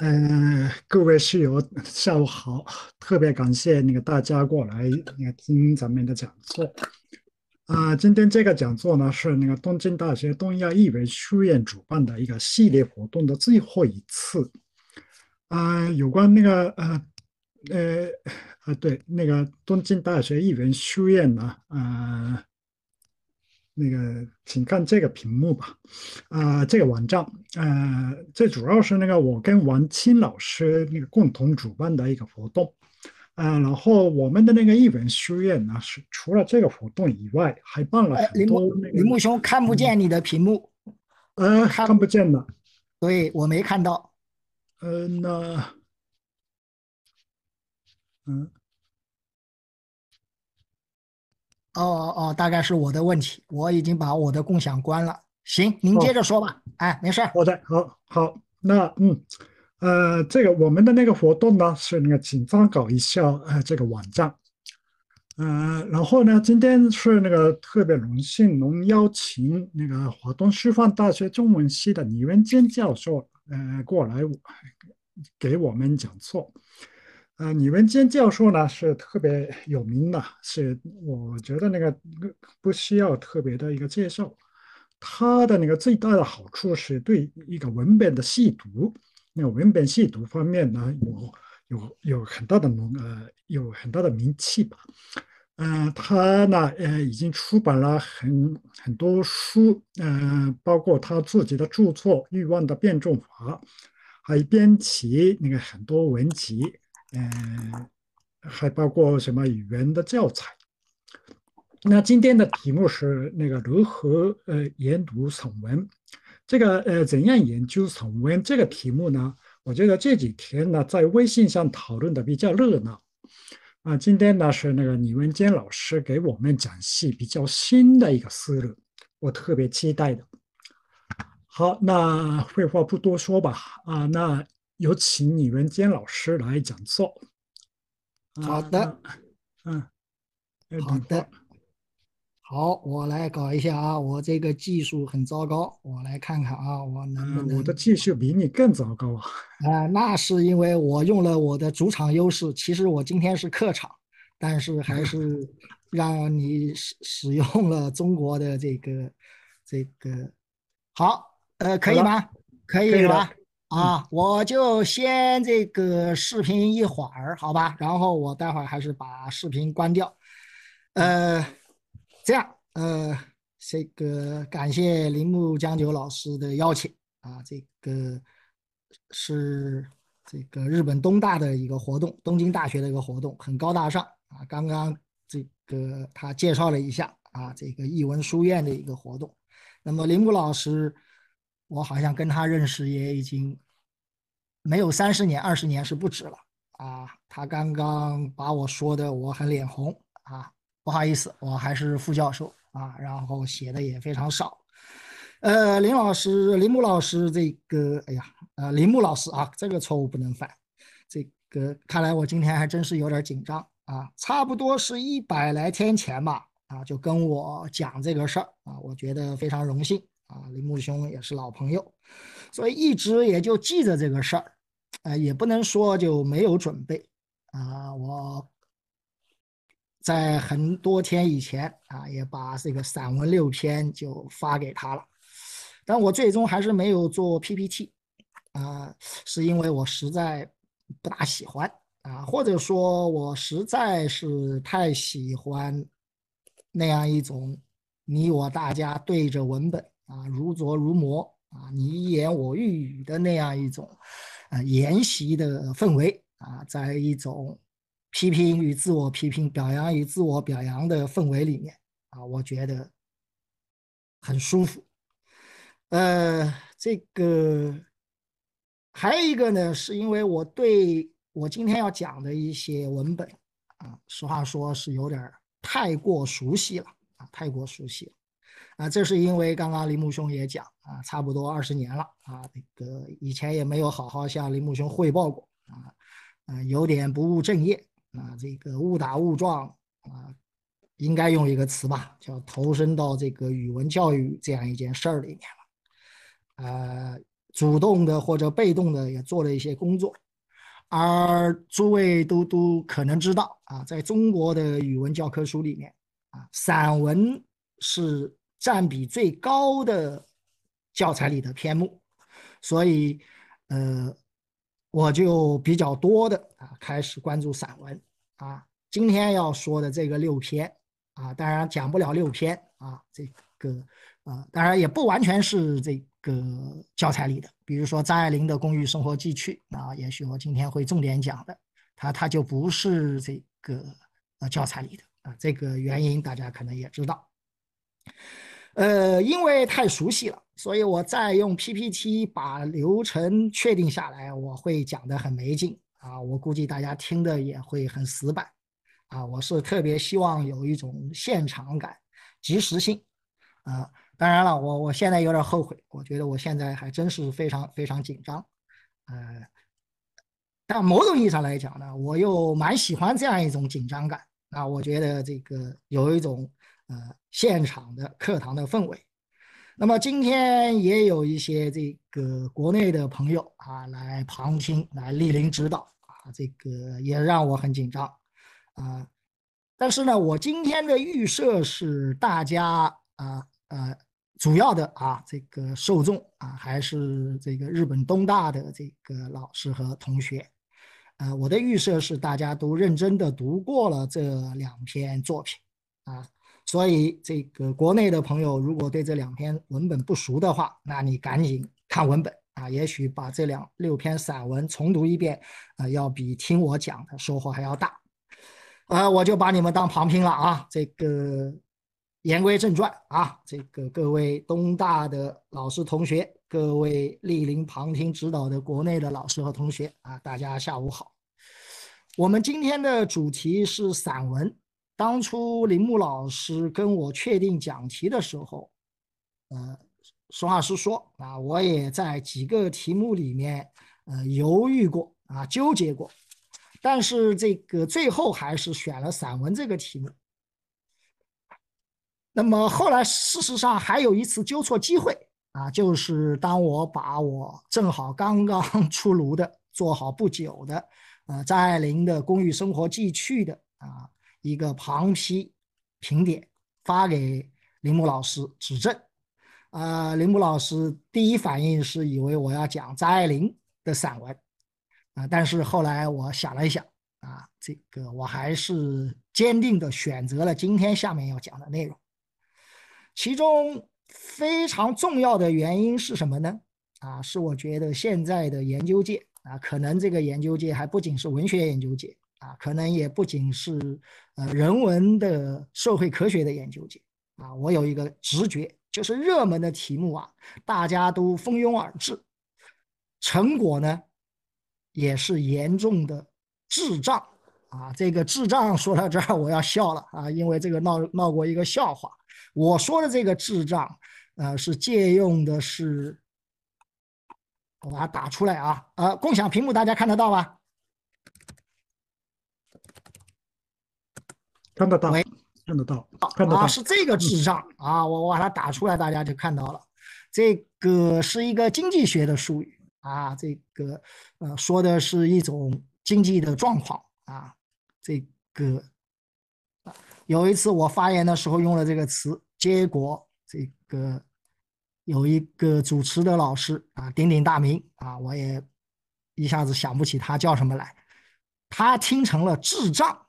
嗯，各位室友，下午好！特别感谢那个大家过来那个听咱们的讲座。啊，今天这个讲座呢是那个东京大学东亚译文书院主办的一个系列活动的最后一次。啊，有关那个呃呃呃，对，那个东京大学译文书院呢，啊。那个，请看这个屏幕吧，啊，这个网站，呃，这主要是那个我跟王青老师那个共同主办的一个活动，啊，然后我们的那个译文书院呢，是除了这个活动以外，还办了很多。林木兄看不见你的屏幕，呃，看不见了，对我没看到，呃，那，嗯。哦哦哦，大概是我的问题，我已经把我的共享关了。行，您接着说吧。哎，没事儿。好的，好，好，那嗯，呃，这个我们的那个活动呢是那个紧张搞一下呃这个网站，呃，然后呢今天是那个特别荣幸能邀请那个华东师范大学中文系的李文坚教授呃过来给我们讲座。呃，李文坚教授呢是特别有名的，是我觉得那个不需要特别的一个介绍。他的那个最大的好处是对一个文本的细读，那个文本细读方面呢有有有很大的能呃有很大的名气吧。嗯，他呢呃已经出版了很很多书，嗯，包括他自己的著作《欲望的辩证法》，还编辑那个很多文集。嗯，还包括什么语言的教材？那今天的题目是那个如何呃研读散文？这个呃怎样研究散文？这个题目呢，我觉得这几天呢在微信上讨论的比较热闹。啊，今天呢是那个李文坚老师给我们讲析比较新的一个思路，我特别期待的。好，那废话不多说吧。啊，那。有请李文坚老师来讲座。好的，嗯，好的，好，我来搞一下啊，我这个技术很糟糕，我来看看啊，我能不能？我的技术比你更糟糕啊！啊，那是因为我用了我的主场优势，其实我今天是客场，但是还是 让你使使用了中国的这个这个，好，呃，可以吗？可以了。啊，我就先这个视频一会儿，好吧，然后我待会儿还是把视频关掉。呃，这样，呃，这个感谢铃木江九老师的邀请啊，这个是这个日本东大的一个活动，东京大学的一个活动，很高大上啊。刚刚这个他介绍了一下啊，这个译文书院的一个活动。那么铃木老师，我好像跟他认识也已经。没有三十年、二十年是不止了啊！他刚刚把我说的我很脸红啊，不好意思，我还是副教授啊，然后写的也非常少。呃，林老师、林木老师，这个，哎呀，呃，林木老师啊，这个错误不能犯。这个看来我今天还真是有点紧张啊，差不多是一百来天前吧，啊，就跟我讲这个事儿啊，我觉得非常荣幸啊，林木兄也是老朋友，所以一直也就记着这个事儿。呃，也不能说就没有准备啊！我在很多天以前啊，也把这个散文六篇就发给他了，但我最终还是没有做 PPT 啊，是因为我实在不大喜欢啊，或者说我实在是太喜欢那样一种你我大家对着文本啊如琢如磨啊你一言我一语的那样一种。啊，研习的氛围啊，在一种批评与自我批评、表扬与自我表扬的氛围里面啊，我觉得很舒服。呃，这个还有一个呢，是因为我对我今天要讲的一些文本啊，实话说是有点太过熟悉了啊，太过熟悉了。啊，这是因为刚刚林木兄也讲啊，差不多二十年了啊，那个以前也没有好好向林木兄汇报过啊，啊，有点不务正业啊，这个误打误撞啊，应该用一个词吧，叫投身到这个语文教育这样一件事儿里面了。呃，主动的或者被动的也做了一些工作。而诸位都都可能知道啊，在中国的语文教科书里面啊，散文是占比最高的教材里的篇目，所以呃，我就比较多的啊开始关注散文啊。今天要说的这个六篇啊，当然讲不了六篇啊，这个啊，当然也不完全是这。个教材里的，比如说张爱玲的《公寓生活记趣》，啊，也许我今天会重点讲的，它它就不是这个呃教材里的啊，这个原因大家可能也知道。呃，因为太熟悉了，所以我再用 PPT 把流程确定下来，我会讲的很没劲啊，我估计大家听的也会很死板啊，我是特别希望有一种现场感、及时性啊。当然了，我我现在有点后悔，我觉得我现在还真是非常非常紧张，呃，但某种意义上来讲呢，我又蛮喜欢这样一种紧张感啊，我觉得这个有一种呃现场的课堂的氛围。那么今天也有一些这个国内的朋友啊来旁听，来莅临指导啊，这个也让我很紧张啊。但是呢，我今天的预设是大家啊。呃，主要的啊，这个受众啊，还是这个日本东大的这个老师和同学。呃，我的预设是大家都认真的读过了这两篇作品啊，所以这个国内的朋友如果对这两篇文本不熟的话，那你赶紧看文本啊，也许把这两六篇散文重读一遍，啊，要比听我讲的收获还要大。呃，我就把你们当旁听了啊，这个。言归正传啊，这个各位东大的老师同学，各位莅临旁听指导的国内的老师和同学啊，大家下午好。我们今天的主题是散文。当初林木老师跟我确定讲题的时候，呃，实话实说啊，我也在几个题目里面呃犹豫过啊，纠结过，但是这个最后还是选了散文这个题目。那么后来，事实上还有一次纠错机会啊，就是当我把我正好刚刚 出炉的、做好不久的，呃，张爱玲的《公寓生活记趣》的啊一个旁批评点发给林木老师指正，啊，林木老师第一反应是以为我要讲张爱玲的散文，啊，但是后来我想了一想，啊，这个我还是坚定的选择了今天下面要讲的内容。其中非常重要的原因是什么呢？啊，是我觉得现在的研究界啊，可能这个研究界还不仅是文学研究界啊，可能也不仅是呃人文的社会科学的研究界啊。我有一个直觉，就是热门的题目啊，大家都蜂拥而至，成果呢也是严重的智障啊。这个智障说到这儿，我要笑了啊，因为这个闹闹过一个笑话。我说的这个智障，呃，是借用的是，我把它打出来啊，呃，共享屏幕大家看得到吧？看得到，看得到，看得到，是这个智障啊，我我把它打出来，大家就看到了。这个是一个经济学的术语啊，这个呃，说的是一种经济的状况啊，这个。有一次我发言的时候用了这个词，结果这个有一个主持的老师啊，鼎鼎大名啊，我也一下子想不起他叫什么来，他听成了智障，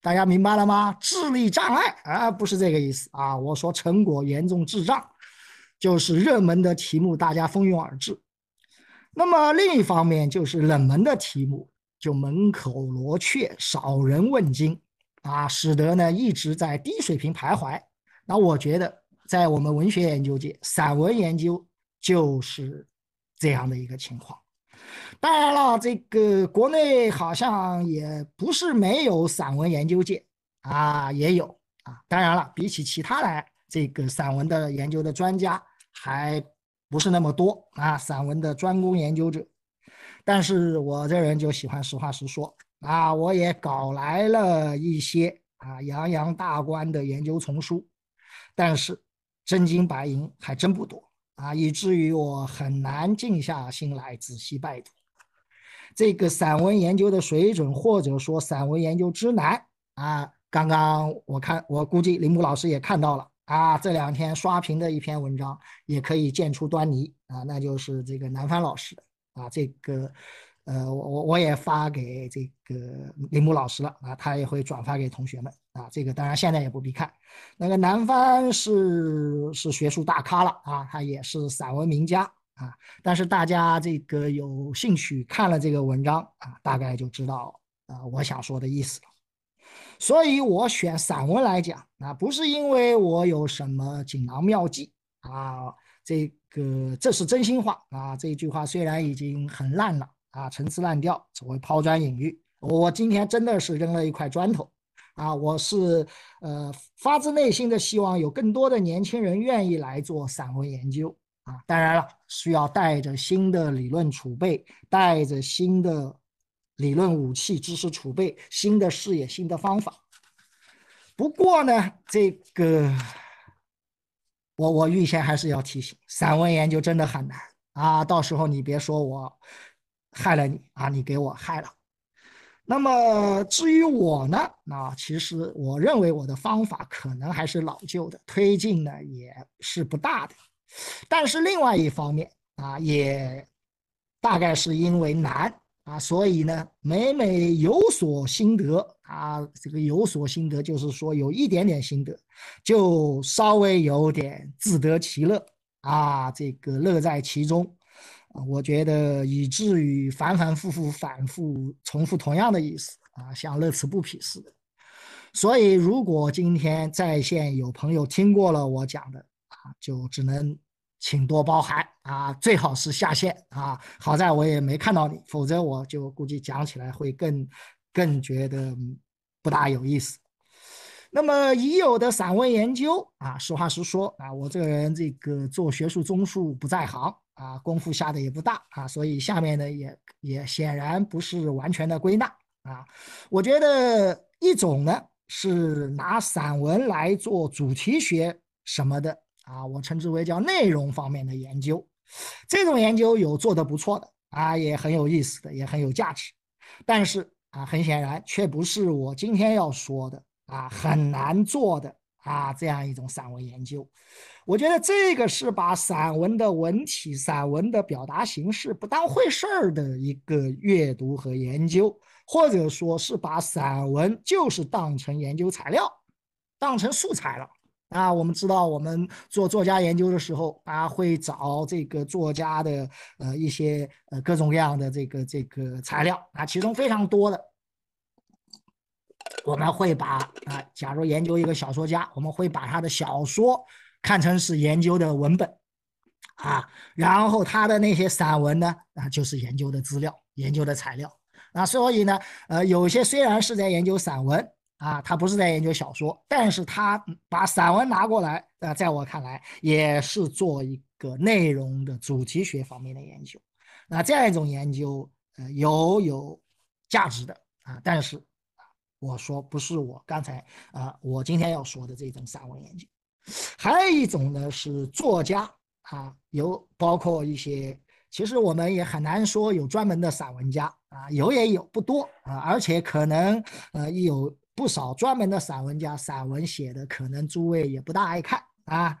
大家明白了吗？智力障碍啊，不是这个意思啊。我说成果严重智障，就是热门的题目大家蜂拥而至，那么另一方面就是冷门的题目就门口罗雀，少人问津。啊，使得呢一直在低水平徘徊。那我觉得，在我们文学研究界，散文研究就是这样的一个情况。当然了，这个国内好像也不是没有散文研究界啊，也有啊。当然了，比起其他的这个散文的研究的专家，还不是那么多啊，散文的专攻研究者。但是我这人就喜欢实话实说。啊，我也搞来了一些啊洋洋大观的研究丛书，但是真金白银还真不多啊，以至于我很难静下心来仔细拜读。这个散文研究的水准，或者说散文研究之难啊，刚刚我看，我估计林木老师也看到了啊，这两天刷屏的一篇文章也可以见出端倪啊，那就是这个南方老师啊，这个。呃，我我我也发给这个林木老师了啊，他也会转发给同学们啊。这个当然现在也不必看。那个南方是是学术大咖了啊，他也是散文名家啊。但是大家这个有兴趣看了这个文章啊，大概就知道啊我想说的意思了。所以我选散文来讲啊，不是因为我有什么锦囊妙计啊，这个这是真心话啊。这一句话虽然已经很烂了。啊，陈词滥调，只会抛砖引玉。我今天真的是扔了一块砖头，啊，我是呃发自内心的希望有更多的年轻人愿意来做散文研究啊。当然了，需要带着新的理论储备，带着新的理论武器、知识储备、新的视野、新的方法。不过呢，这个我我预先还是要提醒，散文研究真的很难啊。到时候你别说我。害了你啊！你给我害了。那么至于我呢？啊，其实我认为我的方法可能还是老旧的，推进呢也是不大的。但是另外一方面啊，也大概是因为难啊，所以呢，每每有所心得啊，这个有所心得就是说有一点点心得，就稍微有点自得其乐啊，这个乐在其中。我觉得以至于反反复复、反复重复同样的意思啊，像乐此不疲似的。所以，如果今天在线有朋友听过了我讲的，啊就只能请多包涵啊，最好是下线啊。好在我也没看到你，否则我就估计讲起来会更更觉得不大有意思。那么已有的散文研究啊，实话实说啊，我这个人这个做学术综述不在行。啊，功夫下的也不大啊，所以下面呢也也显然不是完全的归纳啊。我觉得一种呢是拿散文来做主题学什么的啊，我称之为叫内容方面的研究。这种研究有做的不错的啊，也很有意思的，也很有价值。但是啊，很显然却不是我今天要说的啊，很难做的啊这样一种散文研究。我觉得这个是把散文的文体、散文的表达形式不当回事儿的一个阅读和研究，或者说是把散文就是当成研究材料、当成素材了啊。我们知道，我们做作家研究的时候啊，会找这个作家的呃一些呃各种各样的这个这个材料啊，其中非常多的，我们会把啊，假如研究一个小说家，我们会把他的小说。看成是研究的文本，啊，然后他的那些散文呢，啊，就是研究的资料、研究的材料，啊，所以呢，呃，有些虽然是在研究散文，啊，他不是在研究小说，但是他把散文拿过来，啊，在我看来也是做一个内容的主题学方面的研究，那这样一种研究，呃，有有价值的，啊，但是啊，我说不是我刚才啊，我今天要说的这种散文研究。还有一种呢是作家啊，有包括一些，其实我们也很难说有专门的散文家啊，有也有不多啊，而且可能呃有不少专门的散文家，散文写的可能诸位也不大爱看啊。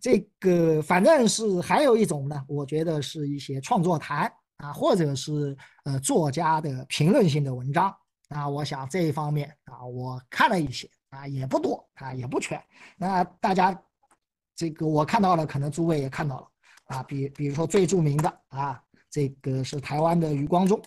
这个反正是还有一种呢，我觉得是一些创作谈啊，或者是呃作家的评论性的文章啊，我想这一方面啊，我看了一些。啊，也不多啊，也不全。那大家这个我看到了，可能诸位也看到了啊。比比如说最著名的啊，这个是台湾的余光中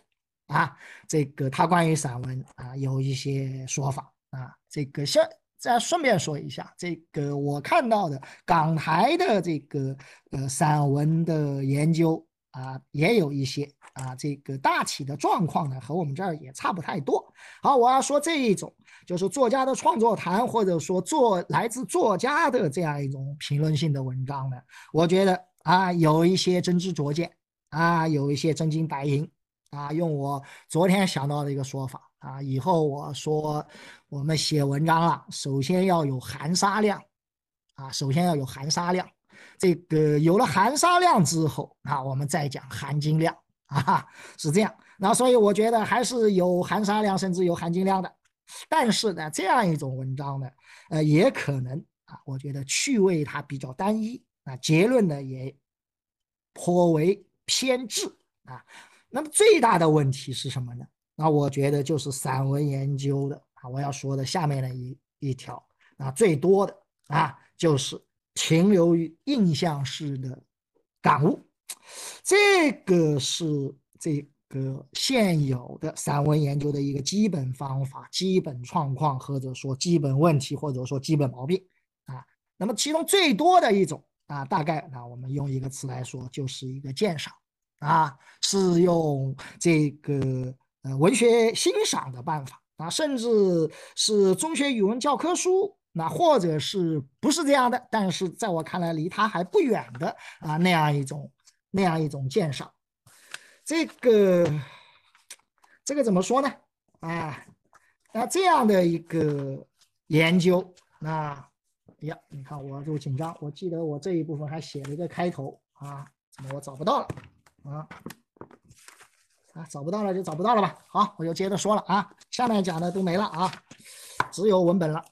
啊，这个他关于散文啊有一些说法啊。这个先再顺便说一下，这个我看到的港台的这个呃散文的研究啊，也有一些啊，这个大体的状况呢和我们这儿也差不太多。好，我要说这一种。就是作家的创作谈，或者说作来自作家的这样一种评论性的文章呢，我觉得啊，有一些真知灼见啊，有一些真金白银啊。用我昨天想到的一个说法啊，以后我说我们写文章啊，首先要有含沙量啊，首先要有含沙量。这个有了含沙量之后，啊，我们再讲含金量啊，是这样。那所以我觉得还是有含沙量，甚至有含金量的。但是呢，这样一种文章呢，呃，也可能啊，我觉得趣味它比较单一啊，结论呢也颇为偏执啊。那么最大的问题是什么呢？那我觉得就是散文研究的啊，我要说的下面的一一条啊，最多的啊，就是停留于印象式的感悟，这个是这。个现有的散文研究的一个基本方法、基本状况，或者说基本问题，或者说基本毛病啊。那么其中最多的一种啊，大概啊，我们用一个词来说，就是一个鉴赏啊，是用这个呃文学欣赏的办法啊，甚至是中学语文教科书，那或者是不是这样的？但是在我看来，离它还不远的啊那样一种那样一种鉴赏。这个，这个怎么说呢？啊，那这样的一个研究，那呀，你看我就紧张。我记得我这一部分还写了一个开头啊，怎么我找不到了啊？啊，找不到了就找不到了吧。好，我就接着说了啊，下面讲的都没了啊，只有文本了。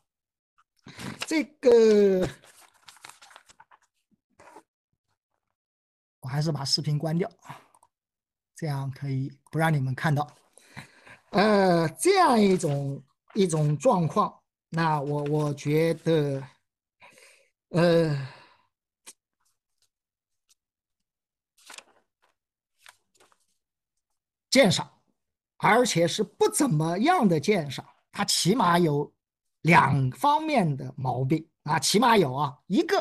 这个，我还是把视频关掉。这样可以不让你们看到，呃，这样一种一种状况，那我我觉得，呃，鉴赏，而且是不怎么样的鉴赏，它起码有两方面的毛病啊，起码有啊一个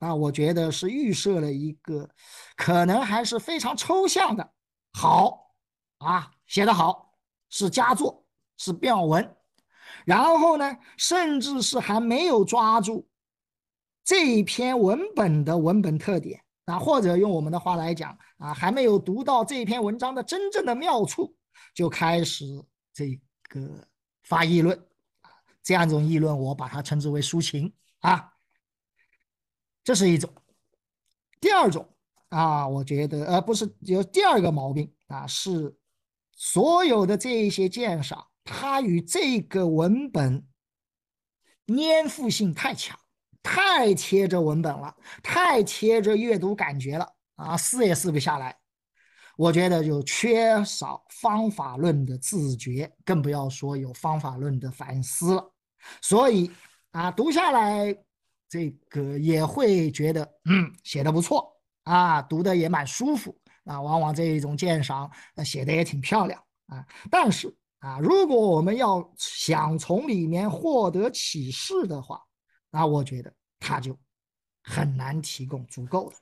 啊，我觉得是预设了一个可能还是非常抽象的。好啊，写得好，是佳作，是妙文。然后呢，甚至是还没有抓住这一篇文本的文本特点啊，或者用我们的话来讲啊，还没有读到这篇文章的真正的妙处，就开始这个发议论这样一种议论，我把它称之为抒情啊。这是一种。第二种。啊，我觉得，呃，不是有第二个毛病啊，是所有的这一些鉴赏，它与这个文本粘附性太强，太贴着文本了，太贴着阅读感觉了啊，撕也撕不下来。我觉得就缺少方法论的自觉，更不要说有方法论的反思了。所以啊，读下来这个也会觉得，嗯，写的不错。啊，读的也蛮舒服啊，往往这一种鉴赏，写的也挺漂亮啊。但是啊，如果我们要想从里面获得启示的话，那我觉得它就很难提供足够的。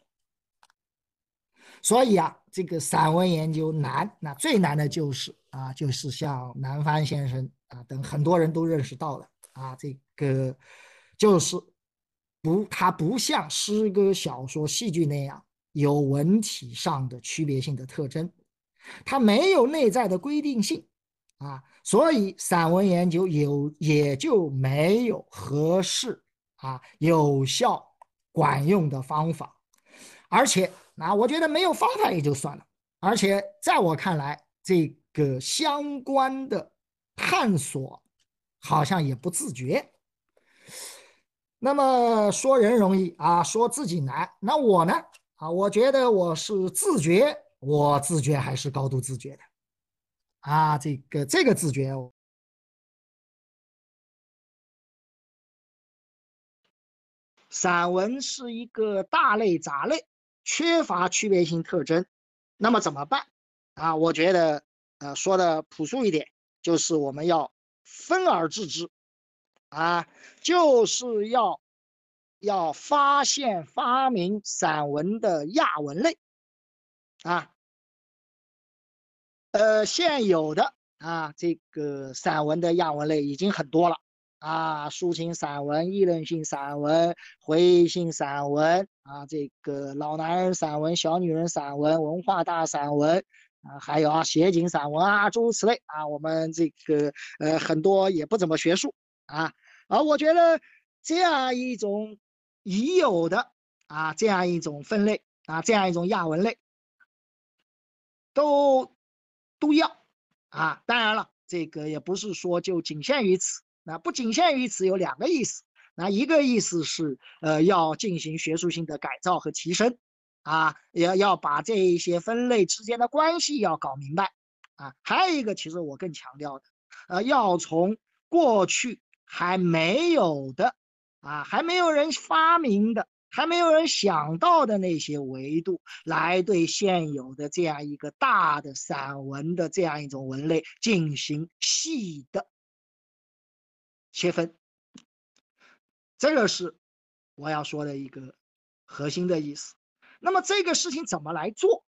所以啊，这个散文研究难，那最难的就是啊，就是像南帆先生啊等很多人都认识到了啊，这个就是不，它不像诗歌、小说、戏剧那样。有文体上的区别性的特征，它没有内在的规定性啊，所以散文研究有也就没有合适啊有效管用的方法，而且啊，我觉得没有方法也就算了，而且在我看来，这个相关的探索好像也不自觉。那么说人容易啊，说自己难，那我呢？啊，我觉得我是自觉，我自觉还是高度自觉的，啊，这个这个自觉，散文是一个大类杂类，缺乏区别性特征，那么怎么办？啊，我觉得，呃，说的朴素一点，就是我们要分而治之，啊，就是要。要发现发明散文的亚文类，啊，呃，现有的啊，这个散文的亚文类已经很多了啊，抒情散文、议论性散文、回忆性散文啊，这个老男人散文、小女人散文、文化大散文啊，还有啊，写景散文啊，诸如此类啊，我们这个呃很多也不怎么学术啊，而我觉得这样一种。已有的啊这样一种分类啊这样一种亚文类，都都要啊。当然了，这个也不是说就仅限于此，那不仅限于此有两个意思，那一个意思是呃要进行学术性的改造和提升。啊，要要把这一些分类之间的关系要搞明白，啊，还有一个其实我更强调的，呃，要从过去还没有的，啊，还没有人发明的，还没有人想到的那些维度，来对现有的这样一个大的散文的这样一种文类进行细的切分，这个是我要说的一个核心的意思。那么这个事情怎么来做？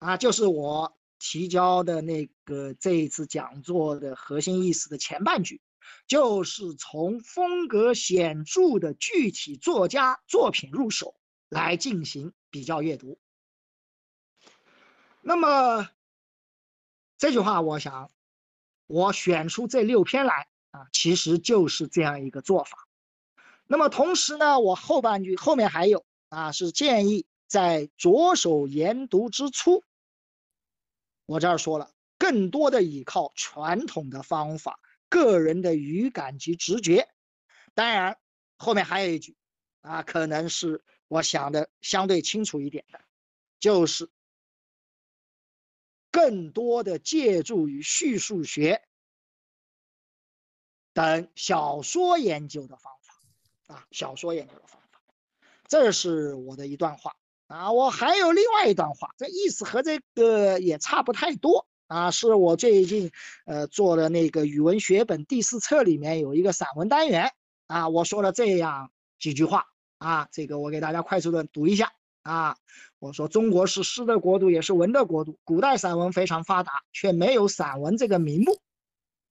啊，就是我提交的那个这一次讲座的核心意思的前半句，就是从风格显著的具体作家作品入手来进行比较阅读。那么这句话，我想我选出这六篇来啊，其实就是这样一个做法。那么同时呢，我后半句后面还有。啊，是建议在着手研读之初，我这儿说了，更多的依靠传统的方法、个人的语感及直觉。当然，后面还有一句，啊，可能是我想的相对清楚一点的，就是更多的借助于叙述学等小说研究的方法，啊，小说研究的方法。这是我的一段话。啊，我还有另外一段话，这意思和这个也差不太多。啊，是我最近呃做的那个语文学本第四册里面有一个散文单元。啊，我说了这样几句话。啊，这个我给大家快速的读一下。啊，我说中国是诗的国度，也是文的国度，古代散文非常发达，却没有散文这个名目。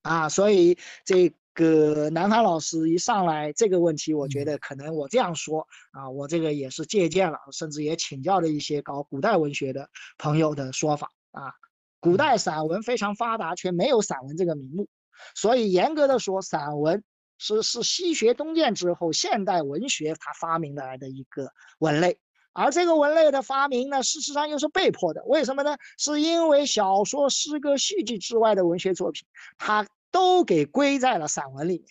啊，所以这。个南方老师一上来这个问题，我觉得可能我这样说啊，我这个也是借鉴了，甚至也请教了一些搞古代文学的朋友的说法啊。古代散文非常发达，却没有散文这个名目，所以严格的说，散文是是西学东渐之后现代文学它发明来的一个文类，而这个文类的发明呢，事实上又是被迫的。为什么呢？是因为小说、诗歌、戏剧之外的文学作品，它。都给归在了散文里面，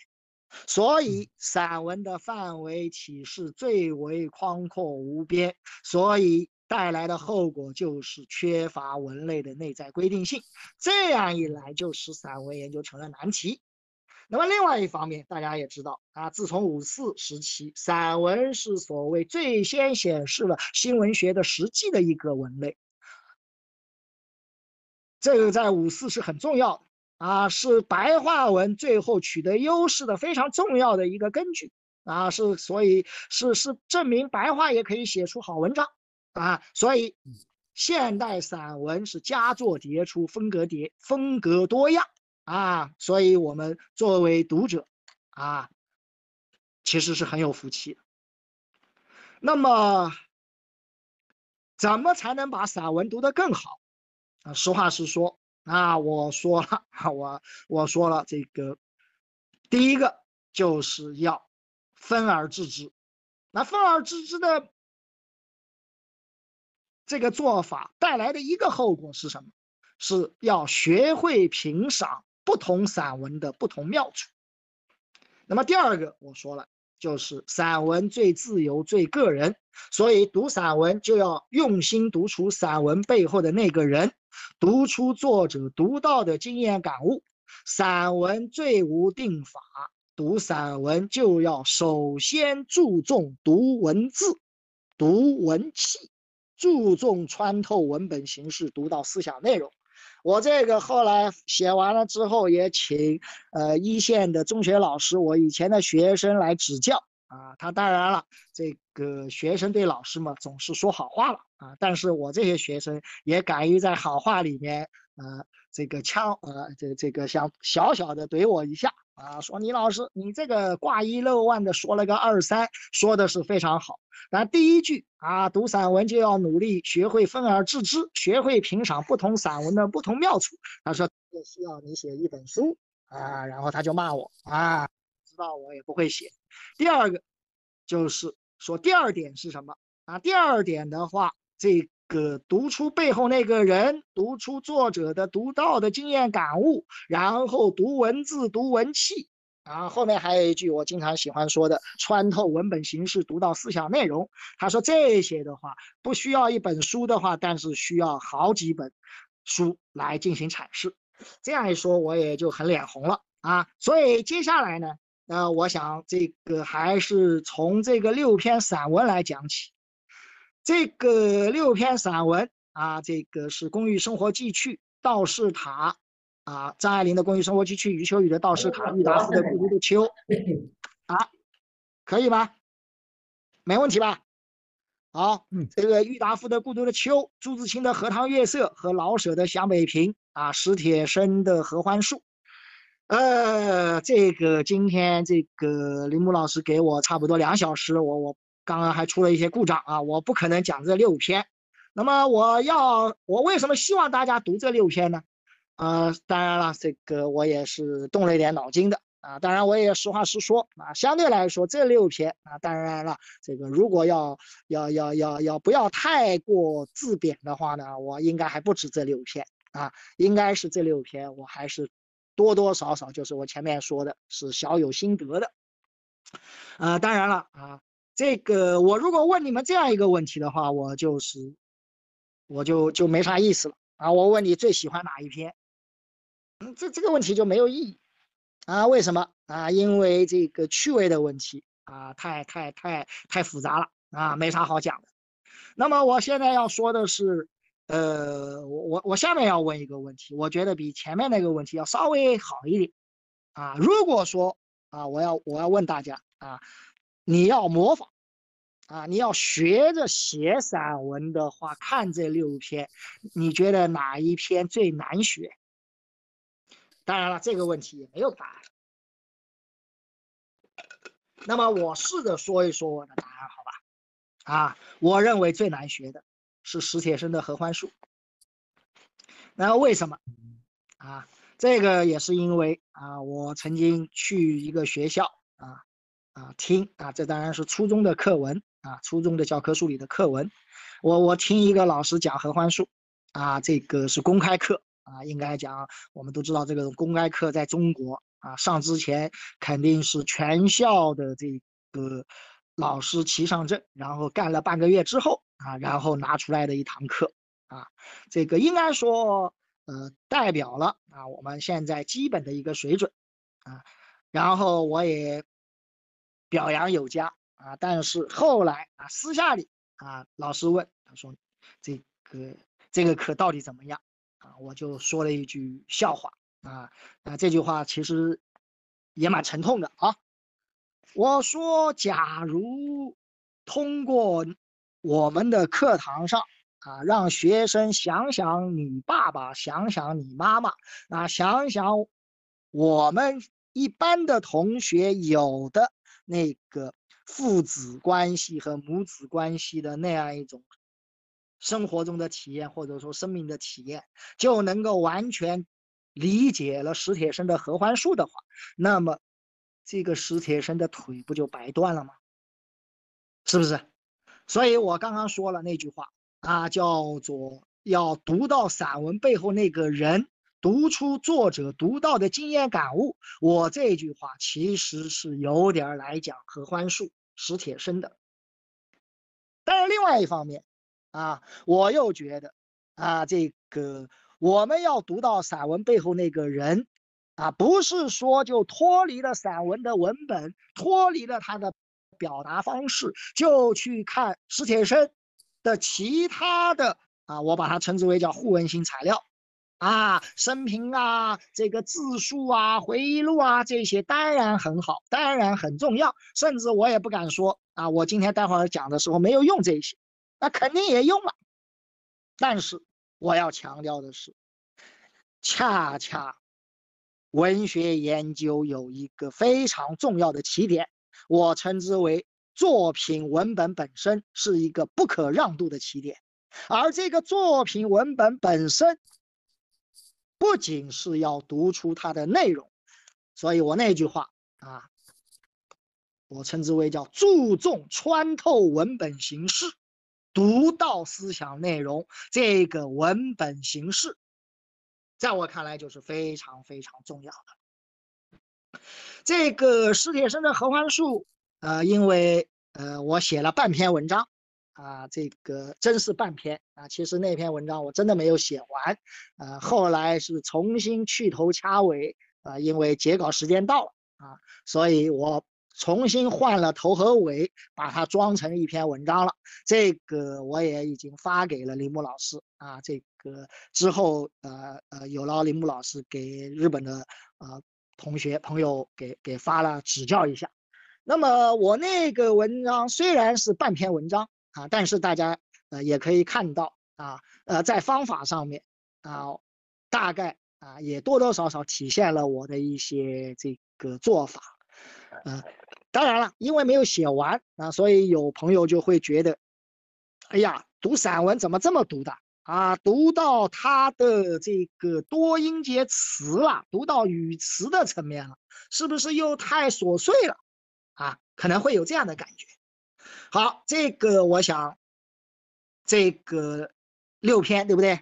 所以散文的范围体式最为宽阔无边，所以带来的后果就是缺乏文类的内在规定性。这样一来，就使散文研究成了难题。那么另外一方面，大家也知道啊，自从五四时期，散文是所谓最先显示了新文学的实际的一个文类，这个在五四是很重要的。啊，是白话文最后取得优势的非常重要的一个根据啊，是所以是是证明白话也可以写出好文章啊，所以现代散文是佳作迭出，风格迭风格多样啊，所以我们作为读者啊，其实是很有福气的。那么，怎么才能把散文读得更好啊？实话实说。那我说了，我我说了，这个第一个就是要分而治之。那分而治之的这个做法带来的一个后果是什么？是要学会评赏不同散文的不同妙处。那么第二个，我说了，就是散文最自由、最个人，所以读散文就要用心读出散文背后的那个人。读出作者独到的经验感悟，散文最无定法。读散文就要首先注重读文字、读文气，注重穿透文本形式，读到思想内容。我这个后来写完了之后，也请呃一线的中学老师，我以前的学生来指教。啊，他当然了，这个学生对老师嘛总是说好话了啊，但是我这些学生也敢于在好话里面，呃，这个枪，呃，这这个想小小的怼我一下啊，说你老师你这个挂一漏万的说了个二三，说的是非常好，那第一句啊，读散文就要努力学会分而治之，学会评赏不同散文的不同妙处。他说这需要你写一本书啊，然后他就骂我啊。知道我也不会写。第二个就是说第二点是什么啊？第二点的话，这个读出背后那个人，读出作者的独到的经验感悟，然后读文字，读文气。啊，后面还有一句我经常喜欢说的：穿透文本形式，读到思想内容。他说这些的话不需要一本书的话，但是需要好几本书来进行阐释。这样一说，我也就很脸红了啊。所以接下来呢，呃，我想这个还是从这个六篇散文来讲起。这个六篇散文啊，这个是《公寓生活记趣》《道士塔》。啊，张爱玲的《公寓生活记趣》，余秋雨的《道士塔》，郁达夫的《孤独的秋》，啊，可以吧？没问题吧？好，这个郁达夫的《孤独的秋》，朱自清的《荷塘月色》和老舍的《湘北平》，啊，史铁生的《合欢树》。呃，这个今天这个林木老师给我差不多两小时，我我刚刚还出了一些故障啊，我不可能讲这六篇。那么我要，我为什么希望大家读这六篇呢？呃，当然了，这个我也是动了一点脑筋的啊。当然，我也实话实说啊。相对来说，这六篇啊，当然了，这个如果要要要要要不要太过自贬的话呢，我应该还不止这六篇啊，应该是这六篇，我还是多多少少就是我前面说的是小有心得的。呃，当然了啊，这个我如果问你们这样一个问题的话，我就是我就就没啥意思了啊。我问你最喜欢哪一篇？嗯，这这个问题就没有意义啊？为什么啊？因为这个趣味的问题啊，太太太太复杂了啊，没啥好讲的。那么我现在要说的是，呃，我我我下面要问一个问题，我觉得比前面那个问题要稍微好一点啊。如果说啊，我要我要问大家啊，你要模仿啊，你要学着写散文的话，看这六篇，你觉得哪一篇最难学？当然了，这个问题也没有答案。那么我试着说一说我的答案，好吧？啊，我认为最难学的是史铁生的《合欢树》。那为什么？啊，这个也是因为啊，我曾经去一个学校啊啊听啊，这当然是初中的课文啊，初中的教科书里的课文。我我听一个老师讲《合欢树》，啊，这个是公开课。啊，应该讲，我们都知道这个公开课在中国啊，上之前肯定是全校的这个老师齐上阵，然后干了半个月之后啊，然后拿出来的一堂课啊，这个应该说呃代表了啊我们现在基本的一个水准啊，然后我也表扬有加啊，但是后来啊私下里啊老师问他说这个这个课到底怎么样？啊我就说了一句笑话啊啊，这句话其实也蛮沉痛的啊。我说，假如通过我们的课堂上啊，让学生想想你爸爸，想想你妈妈，啊，想想我们一般的同学有的那个父子关系和母子关系的那样一种。生活中的体验，或者说生命的体验，就能够完全理解了史铁生的《合欢树》的话，那么这个史铁生的腿不就白断了吗？是不是？所以我刚刚说了那句话啊，叫做要读到散文背后那个人，读出作者独到的经验感悟。我这句话其实是有点来讲《合欢树》史铁生的，但是另外一方面。啊，我又觉得，啊，这个我们要读到散文背后那个人，啊，不是说就脱离了散文的文本，脱离了他的表达方式，就去看史铁生的其他的啊，我把它称之为叫互文性材料，啊，生平啊，这个自述啊，回忆录啊，这些当然很好，当然很重要，甚至我也不敢说啊，我今天待会儿讲的时候没有用这些。那肯定也用了，但是我要强调的是，恰恰文学研究有一个非常重要的起点，我称之为作品文本本身是一个不可让渡的起点，而这个作品文本本身不仅是要读出它的内容，所以我那句话啊，我称之为叫注重穿透文本形式，读到思想内容。这个文本形式，在我看来就是非常非常重要的。这个史铁生的合欢树，呃，因为呃我写了半篇文章，啊，这个真是半篇啊。其实那篇文章我真的没有写完，呃，后来是重新去头掐尾，啊，因为截稿时间到了啊，所以我。重新换了头和尾，把它装成一篇文章了。这个我也已经发给了铃木老师啊。这个之后，呃呃，有劳铃木老师给日本的呃同学朋友给给发了指教一下。那么我那个文章虽然是半篇文章啊，但是大家呃也可以看到啊，呃在方法上面啊，大概啊也多多少少体现了我的一些这个做法，嗯。当然了，因为没有写完啊，所以有朋友就会觉得，哎呀，读散文怎么这么读的啊？读到他的这个多音节词了，读到语词的层面了，是不是又太琐碎了啊？可能会有这样的感觉。好，这个我想，这个六篇对不对？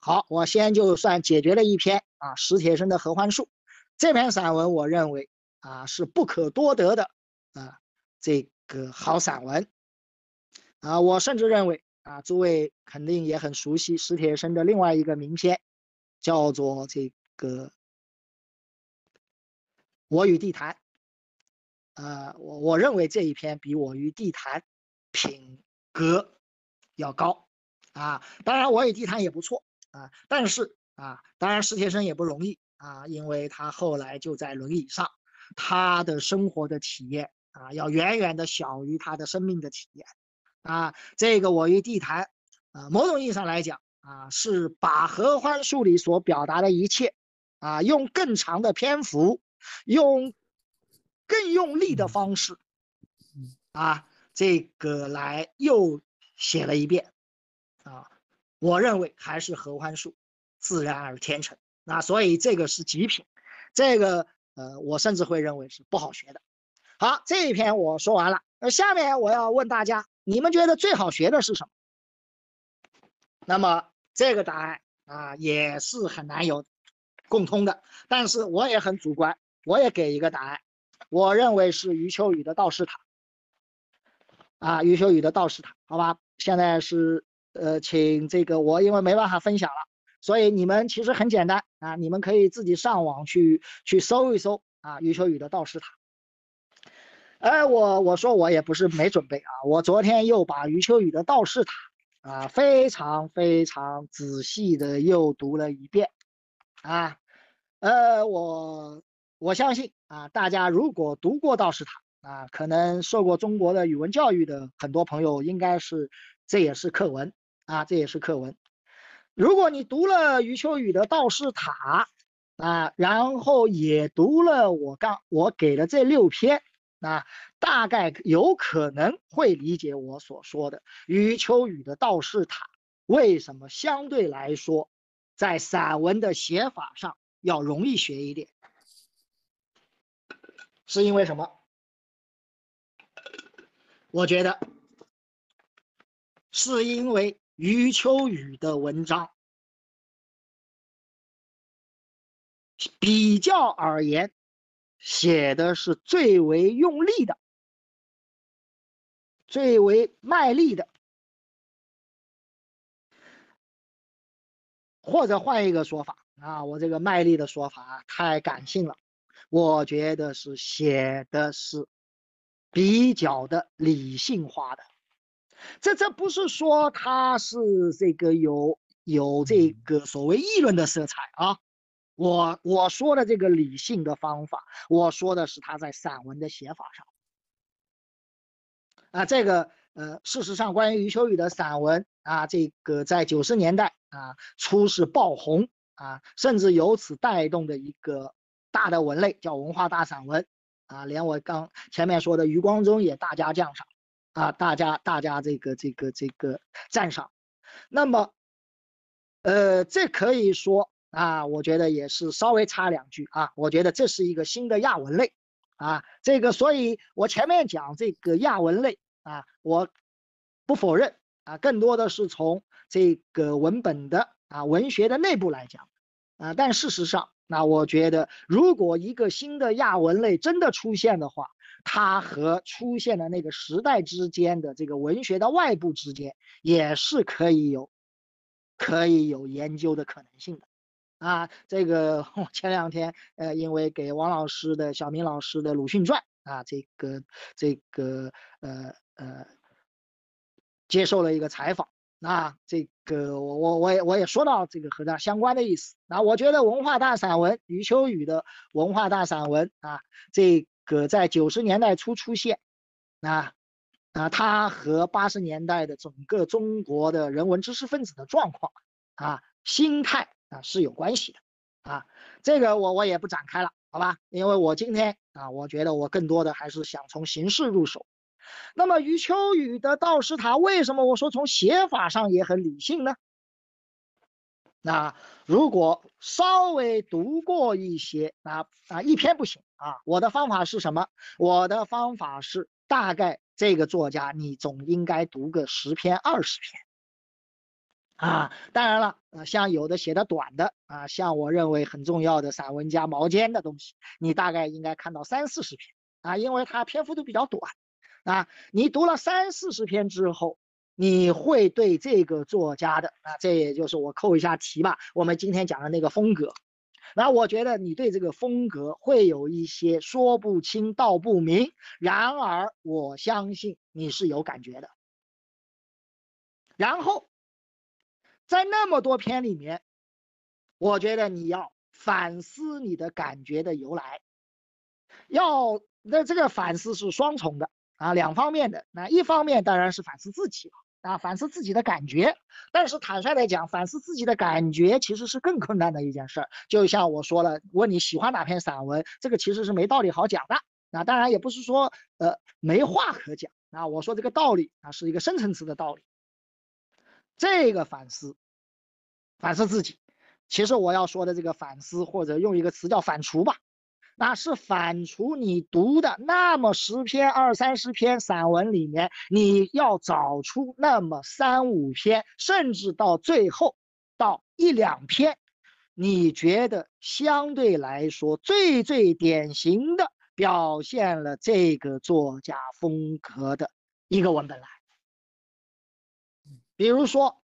好，我先就算解决了一篇啊，史铁生的《合欢树》这篇散文，我认为啊是不可多得的。啊，这个好散文啊，我甚至认为啊，诸位肯定也很熟悉史铁生的另外一个名篇，叫做这个《我与地坛》。呃，我我认为这一篇比我与地坛品格要高啊。当然，我与地坛也不错啊，但是啊，当然史铁生也不容易啊，因为他后来就在轮椅上，他的生活的体验。啊，要远远的小于他的生命的体验，啊，这个我与地坛，啊，某种意义上来讲，啊，是把合欢树里所表达的一切，啊，用更长的篇幅，用更用力的方式，啊，这个来又写了一遍，啊，我认为还是合欢树自然而天成，那所以这个是极品，这个呃，我甚至会认为是不好学的。好，这一篇我说完了。那下面我要问大家，你们觉得最好学的是什么？那么这个答案啊也是很难有共通的。但是我也很主观，我也给一个答案。我认为是余秋雨的《道士塔》啊，余秋雨的《道士塔》，好吧。现在是呃，请这个我因为没办法分享了，所以你们其实很简单啊，你们可以自己上网去去搜一搜啊，余秋雨的《道士塔》。哎，我我说我也不是没准备啊，我昨天又把余秋雨的《道士塔》啊非常非常仔细的又读了一遍，啊，呃，我我相信啊，大家如果读过《道士塔》啊，可能受过中国的语文教育的很多朋友，应该是这也是课文啊，这也是课文。如果你读了余秋雨的《道士塔》啊，然后也读了我刚我给的这六篇。那大概有可能会理解我所说的余秋雨的《道士塔》为什么相对来说在散文的写法上要容易学一点，是因为什么？我觉得是因为余秋雨的文章比较而言。写的是最为用力的，最为卖力的，或者换一个说法啊，我这个卖力的说法太感性了，我觉得是写的是比较的理性化的，这这不是说他是这个有有这个所谓议论的色彩啊。我我说的这个理性的方法，我说的是他在散文的写法上，啊，这个呃，事实上，关于余秋雨的散文啊，这个在九十年代啊，初是爆红啊，甚至由此带动的一个大的文类叫文化大散文。啊，连我刚前面说的余光中也大加奖赏啊，大家大家这个这个这个赞赏，那么，呃，这可以说。啊，我觉得也是稍微插两句啊，我觉得这是一个新的亚文类，啊，这个，所以我前面讲这个亚文类啊，我不否认啊，更多的是从这个文本的啊文学的内部来讲。啊，但事实上，那我觉得，如果一个新的亚文类真的出现的话，它和出现的那个时代之间的这个文学的外部之间，也是可以有可以有研究的可能性的。啊，这个我前两天，呃，因为给王老师的小明老师的鲁迅传啊，这个这个呃呃，接受了一个采访，那这个我我我也我也说到这个和它相关的意思。那我觉得文化大散文余秋雨的文化大散文啊，这个在九十年代初出现，啊啊，它和八十年代的整个中国的人文知识分子的状况啊心态。啊是有关系的，啊，这个我我也不展开了，好吧？因为我今天啊，我觉得我更多的还是想从形式入手。那么余秋雨的《道士塔》，为什么我说从写法上也很理性呢？那如果稍微读过一些，啊啊，一篇不行啊。我的方法是什么？我的方法是大概这个作家，你总应该读个十篇二十篇。啊，当然了，呃，像有的写的短的啊，像我认为很重要的散文家毛尖的东西，你大概应该看到三四十篇啊，因为它篇幅都比较短啊。你读了三四十篇之后，你会对这个作家的啊，这也就是我扣一下题吧，我们今天讲的那个风格，那我觉得你对这个风格会有一些说不清道不明，然而我相信你是有感觉的，然后。在那么多篇里面，我觉得你要反思你的感觉的由来，要那这个反思是双重的啊，两方面的。那一方面当然是反思自己啊，反思自己的感觉。但是坦率来讲，反思自己的感觉其实是更困难的一件事儿。就像我说了，问你喜欢哪篇散文，这个其实是没道理好讲的。那当然也不是说呃没话可讲啊，我说这个道理啊是一个深层次的道理。这个反思，反思自己，其实我要说的这个反思，或者用一个词叫反刍吧，那是反刍你读的那么十篇、二三十篇散文里面，你要找出那么三五篇，甚至到最后到一两篇，你觉得相对来说最最典型的表现了这个作家风格的一个文本来。比如说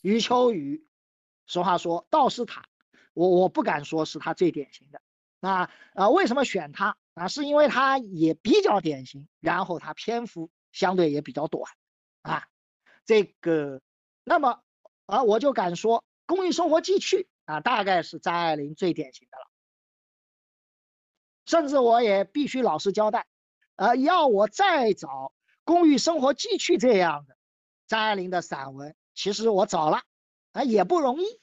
余秋雨，俗话说，《道士塔》，我我不敢说是他最典型的。啊啊，为什么选他啊？是因为他也比较典型，然后他篇幅相对也比较短啊。这个，那么啊，我就敢说，《公寓生活记趣》啊，大概是张爱玲最典型的了。甚至我也必须老实交代，呃，要我再找《公寓生活记趣》这样的。张爱玲的散文，其实我找了，啊也不容易，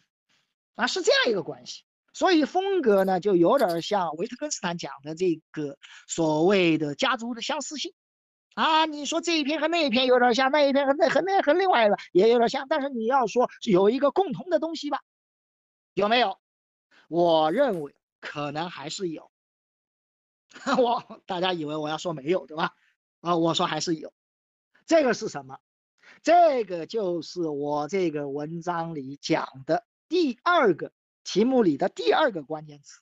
啊是这样一个关系，所以风格呢就有点像维特根斯坦讲的这个所谓的家族的相似性，啊你说这一篇和那一篇有点像，那一篇和那和那和另外一个也有点像，但是你要说有一个共同的东西吧，有没有？我认为可能还是有，我大家以为我要说没有对吧？啊我说还是有，这个是什么？这个就是我这个文章里讲的第二个题目里的第二个关键词，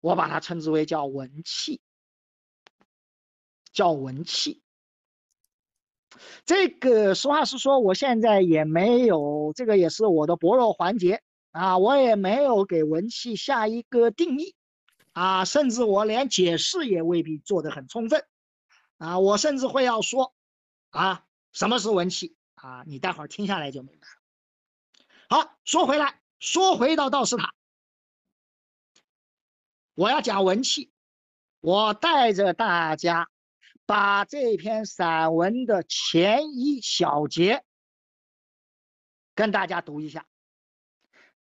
我把它称之为叫文气，叫文气。这个实话实说，我现在也没有，这个也是我的薄弱环节啊，我也没有给文气下一个定义啊，甚至我连解释也未必做得很充分啊，我甚至会要说啊。什么是文气啊？你待会儿听下来就明白了。好，说回来，说回到道士塔，我要讲文气，我带着大家把这篇散文的前一小节跟大家读一下，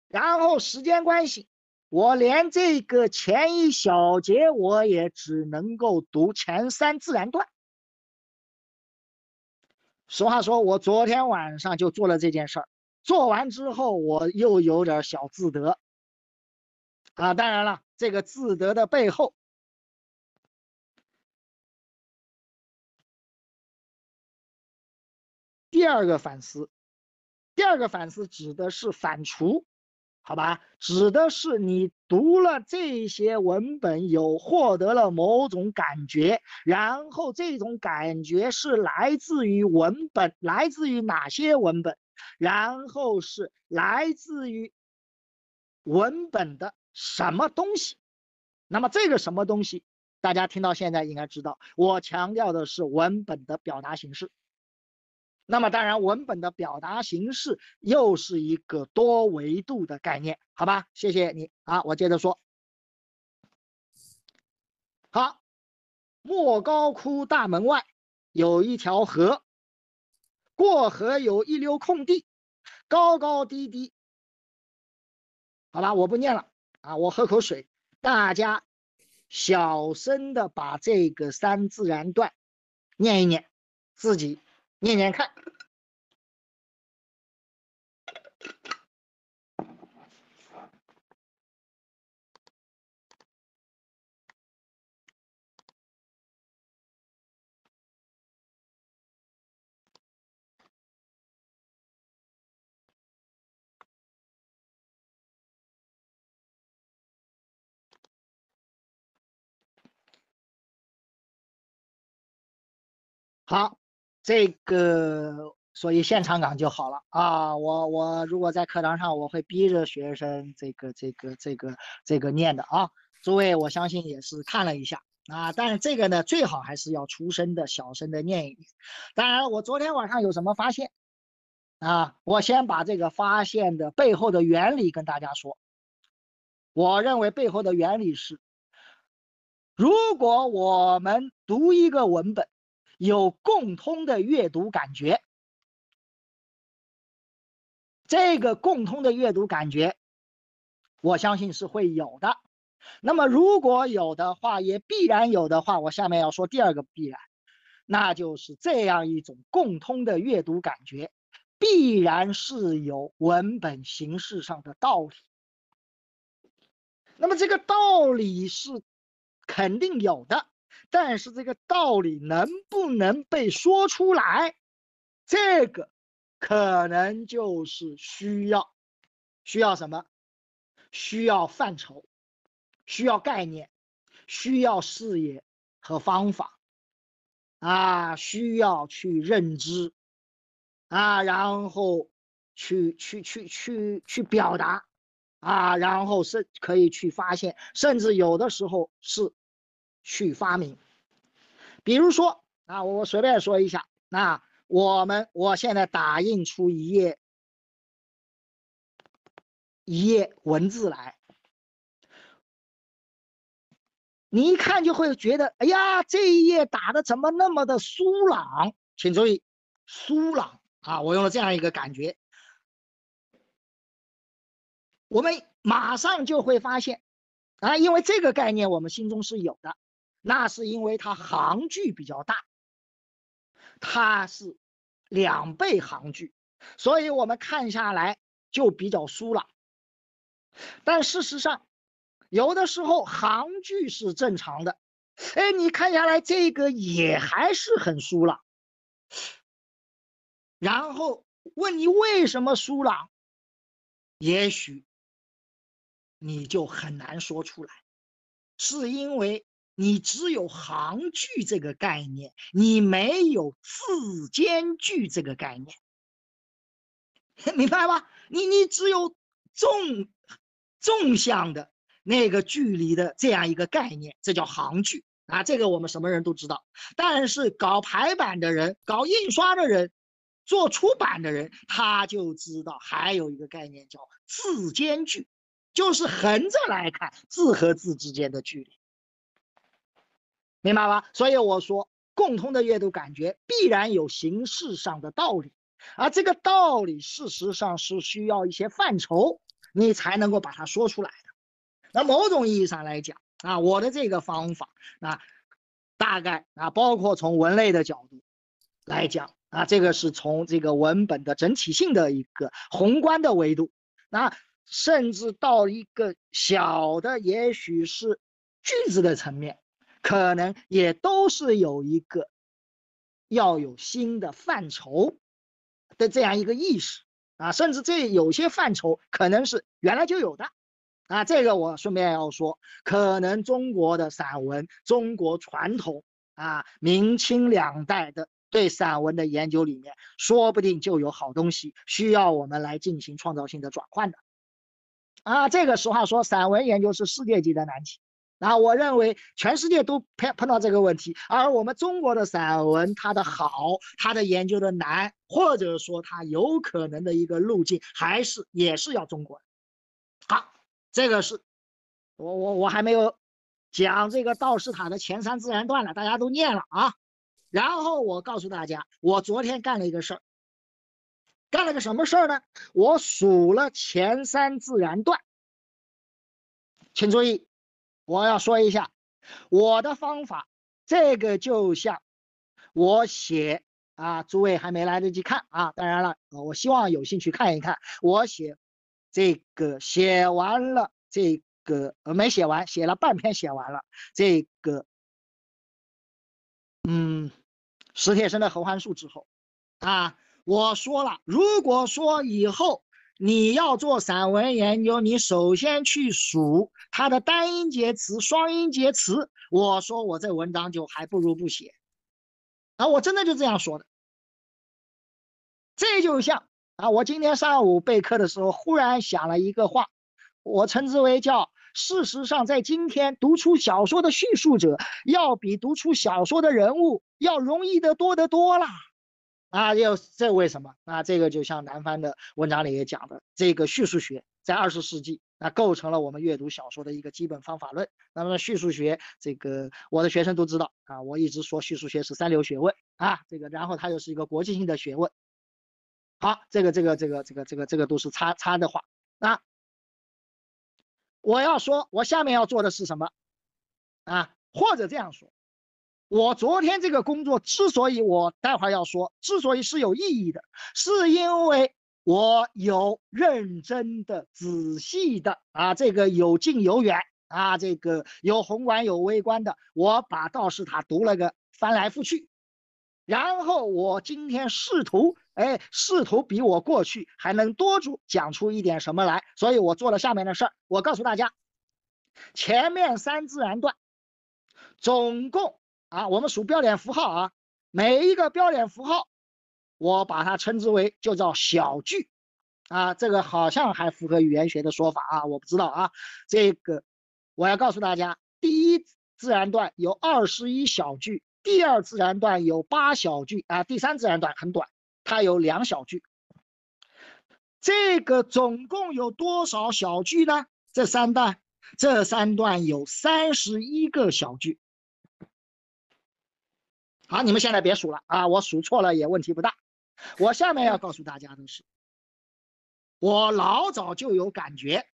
然后时间关系，我连这个前一小节我也只能够读前三自然段。实话说，我昨天晚上就做了这件事儿，做完之后我又有点小自得。啊，当然了，这个自得的背后第二个反思第二个反思指的是反刍，好吧，指的是你读了这些文本有获得了某种感觉，然后这种感觉是来自于文本，来自于哪些文本？然后是来自于文本的什么东西？那么这个什么东西，大家听到现在应该知道，我强调的是文本的表达形式。那么当然，文本的表达形式又是一个多维度的概念，好吧？谢谢你啊，我接着说。好，莫高窟大门外有一条河，过河有一溜空地，高高低低。好吧，我不念了啊，我喝口水。大家小声的把这个三自然段念一念，自己。念念看，好。这个，所以现场讲就好了啊！我我如果在课堂上，我会逼着学生这个这个这个这个念的啊。诸位，我相信也是看了一下啊。但是这个呢，最好还是要出声的小声的念一念。当然，我昨天晚上有什么发现啊？我先把这个发现的背后的原理跟大家说。我认为背后的原理是，如果我们读一个文本。有共通的阅读感觉，这个共通的阅读感觉，我相信是会有的。那么如果有的话，也必然有的话，我下面要说第二个必然，那就是这样一种共通的阅读感觉，必然是有文本形式上的道理。那么这个道理是肯定有的。但是这个道理能不能被说出来，这个可能就是需要，需要什么？需要范畴，需要概念，需要视野和方法，啊，需要去认知，啊，然后去去去去去表达，啊，然后是可以去发现，甚至有的时候是。去发明，比如说啊，我随便说一下，那我们我现在打印出一页一页文字来，你一看就会觉得，哎呀，这一页打的怎么那么的疏朗？请注意，疏朗啊，我用了这样一个感觉，我们马上就会发现啊，因为这个概念我们心中是有的。那是因为它行距比较大，它是两倍行距，所以我们看下来就比较疏朗。但事实上，有的时候行距是正常的，哎，你看下来这个也还是很疏朗。然后问你为什么疏朗，也许你就很难说出来，是因为。你只有行距这个概念，你没有字间距这个概念，明白吧？你你只有纵纵向的那个距离的这样一个概念，这叫行距啊。这个我们什么人都知道，但是搞排版的人、搞印刷的人、做出版的人，他就知道还有一个概念叫字间距，就是横着来看字和字之间的距离。明白吧？所以我说，共通的阅读感觉必然有形式上的道理，而这个道理事实上是需要一些范畴，你才能够把它说出来的。那某种意义上来讲啊，我的这个方法啊，大概啊，包括从文类的角度来讲啊，这个是从这个文本的整体性的一个宏观的维度，那甚至到一个小的，也许是句子的层面。可能也都是有一个要有新的范畴的这样一个意识啊，甚至这有些范畴可能是原来就有的啊。这个我顺便要说，可能中国的散文，中国传统啊，明清两代的对散文的研究里面，说不定就有好东西需要我们来进行创造性的转换的啊。这个实话说，散文研究是世界级的难题。啊，我认为全世界都碰碰到这个问题，而我们中国的散文，它的好，它的研究的难，或者说它有可能的一个路径，还是也是要中国。好，这个是我我我还没有讲这个道士塔的前三自然段了，大家都念了啊。然后我告诉大家，我昨天干了一个事儿，干了个什么事儿呢？我数了前三自然段，请注意。我要说一下我的方法，这个就像我写啊，诸位还没来得及看啊。当然了，我希望有兴趣看一看我写这个写完了这个呃没写完，写了半篇写完了这个嗯史铁生的《合欢树》之后啊，我说了，如果说以后。你要做散文研究，你首先去数它的单音节词、双音节词。我说我这文章就还不如不写，啊，我真的就这样说的。这就像啊，我今天上午备课的时候，忽然想了一个话，我称之为叫：事实上，在今天读出小说的叙述者，要比读出小说的人物要容易得多得多啦。啊，又这为什么？啊，这个就像南方的文章里也讲的，这个叙述学在二十世纪啊，构成了我们阅读小说的一个基本方法论。那么叙述学，这个我的学生都知道啊，我一直说叙述学是三流学问啊，这个然后它又是一个国际性的学问。好，这个这个这个这个这个这个都是插插的话。那我要说，我下面要做的是什么？啊，或者这样说。我昨天这个工作之所以我待会儿要说，之所以是有意义的，是因为我有认真的、仔细的啊，这个有近有远啊，这个有宏观有微观的，我把道士塔读了个翻来覆去，然后我今天试图，哎，试图比我过去还能多出讲出一点什么来，所以我做了下面的事儿，我告诉大家，前面三自然段总共。啊，我们数标点符号啊，每一个标点符号，我把它称之为就叫小句，啊，这个好像还符合语言学的说法啊，我不知道啊，这个我要告诉大家，第一自然段有二十一小句，第二自然段有八小句啊，第三自然段很短，它有两小句，这个总共有多少小句呢？这三段，这三段有三十一个小句。好，你们现在别数了啊！我数错了也问题不大。我下面要告诉大家的是，我老早就有感觉，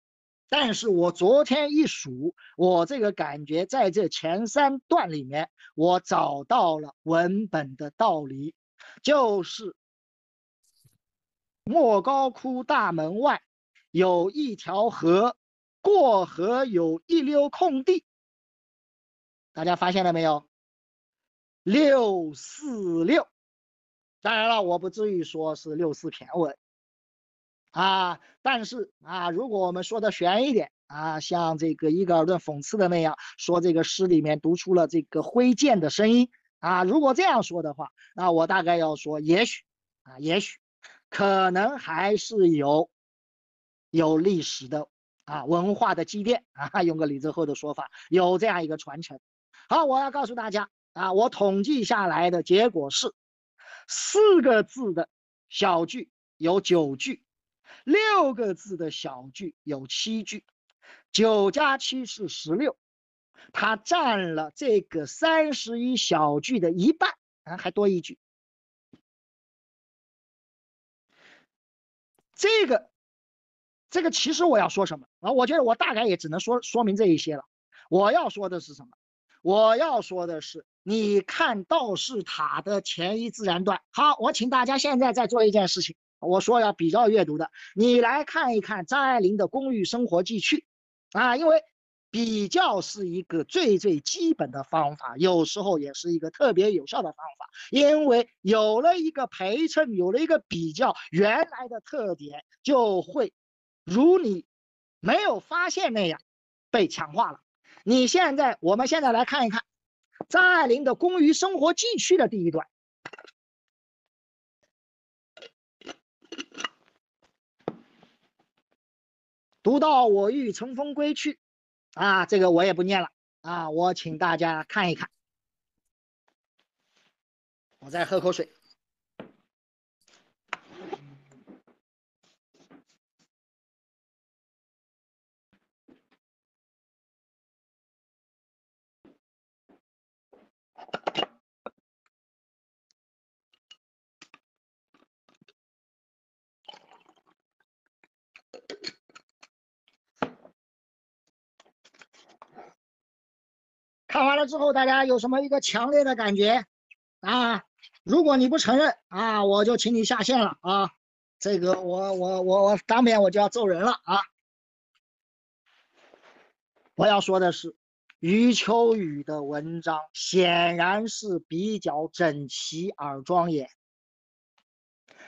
但是我昨天一数，我这个感觉在这前三段里面，我找到了文本的道理，就是莫高窟大门外有一条河，过河有一溜空地。大家发现了没有？六四六，当然了，我不至于说是六四骈文啊，但是啊，如果我们说的玄一点啊，像这个伊格尔顿讽刺的那样，说这个诗里面读出了这个挥剑的声音啊，如果这样说的话，那我大概要说，也许啊，也许可能还是有有历史的啊文化的积淀啊，用个李泽厚的说法，有这样一个传承。好，我要告诉大家。啊，我统计下来的结果是，四个字的小句有九句，六个字的小句有七句，九加七是十六，它占了这个三十一小句的一半，啊，还多一句。这个，这个其实我要说什么啊？我觉得我大概也只能说说明这一些了。我要说的是什么？我要说的是。你看道士塔的前一自然段，好，我请大家现在再做一件事情，我说要比较阅读的，你来看一看张爱玲的《公寓生活记趣》，啊，因为比较是一个最最基本的方法，有时候也是一个特别有效的方法，因为有了一个陪衬，有了一个比较，原来的特点就会如你没有发现那样被强化了。你现在，我们现在来看一看张爱玲的《工于生活记趣》的第一段。读到我欲乘风归去，啊，这个我也不念了啊，我请大家看一看。我再喝口水。看完了之后，大家有什么一个强烈的感觉啊？如果你不承认啊，我就请你下线了啊！这个我我我我当面我就要揍人了啊！我要说的是，余秋雨的文章显然是比较整齐而庄严，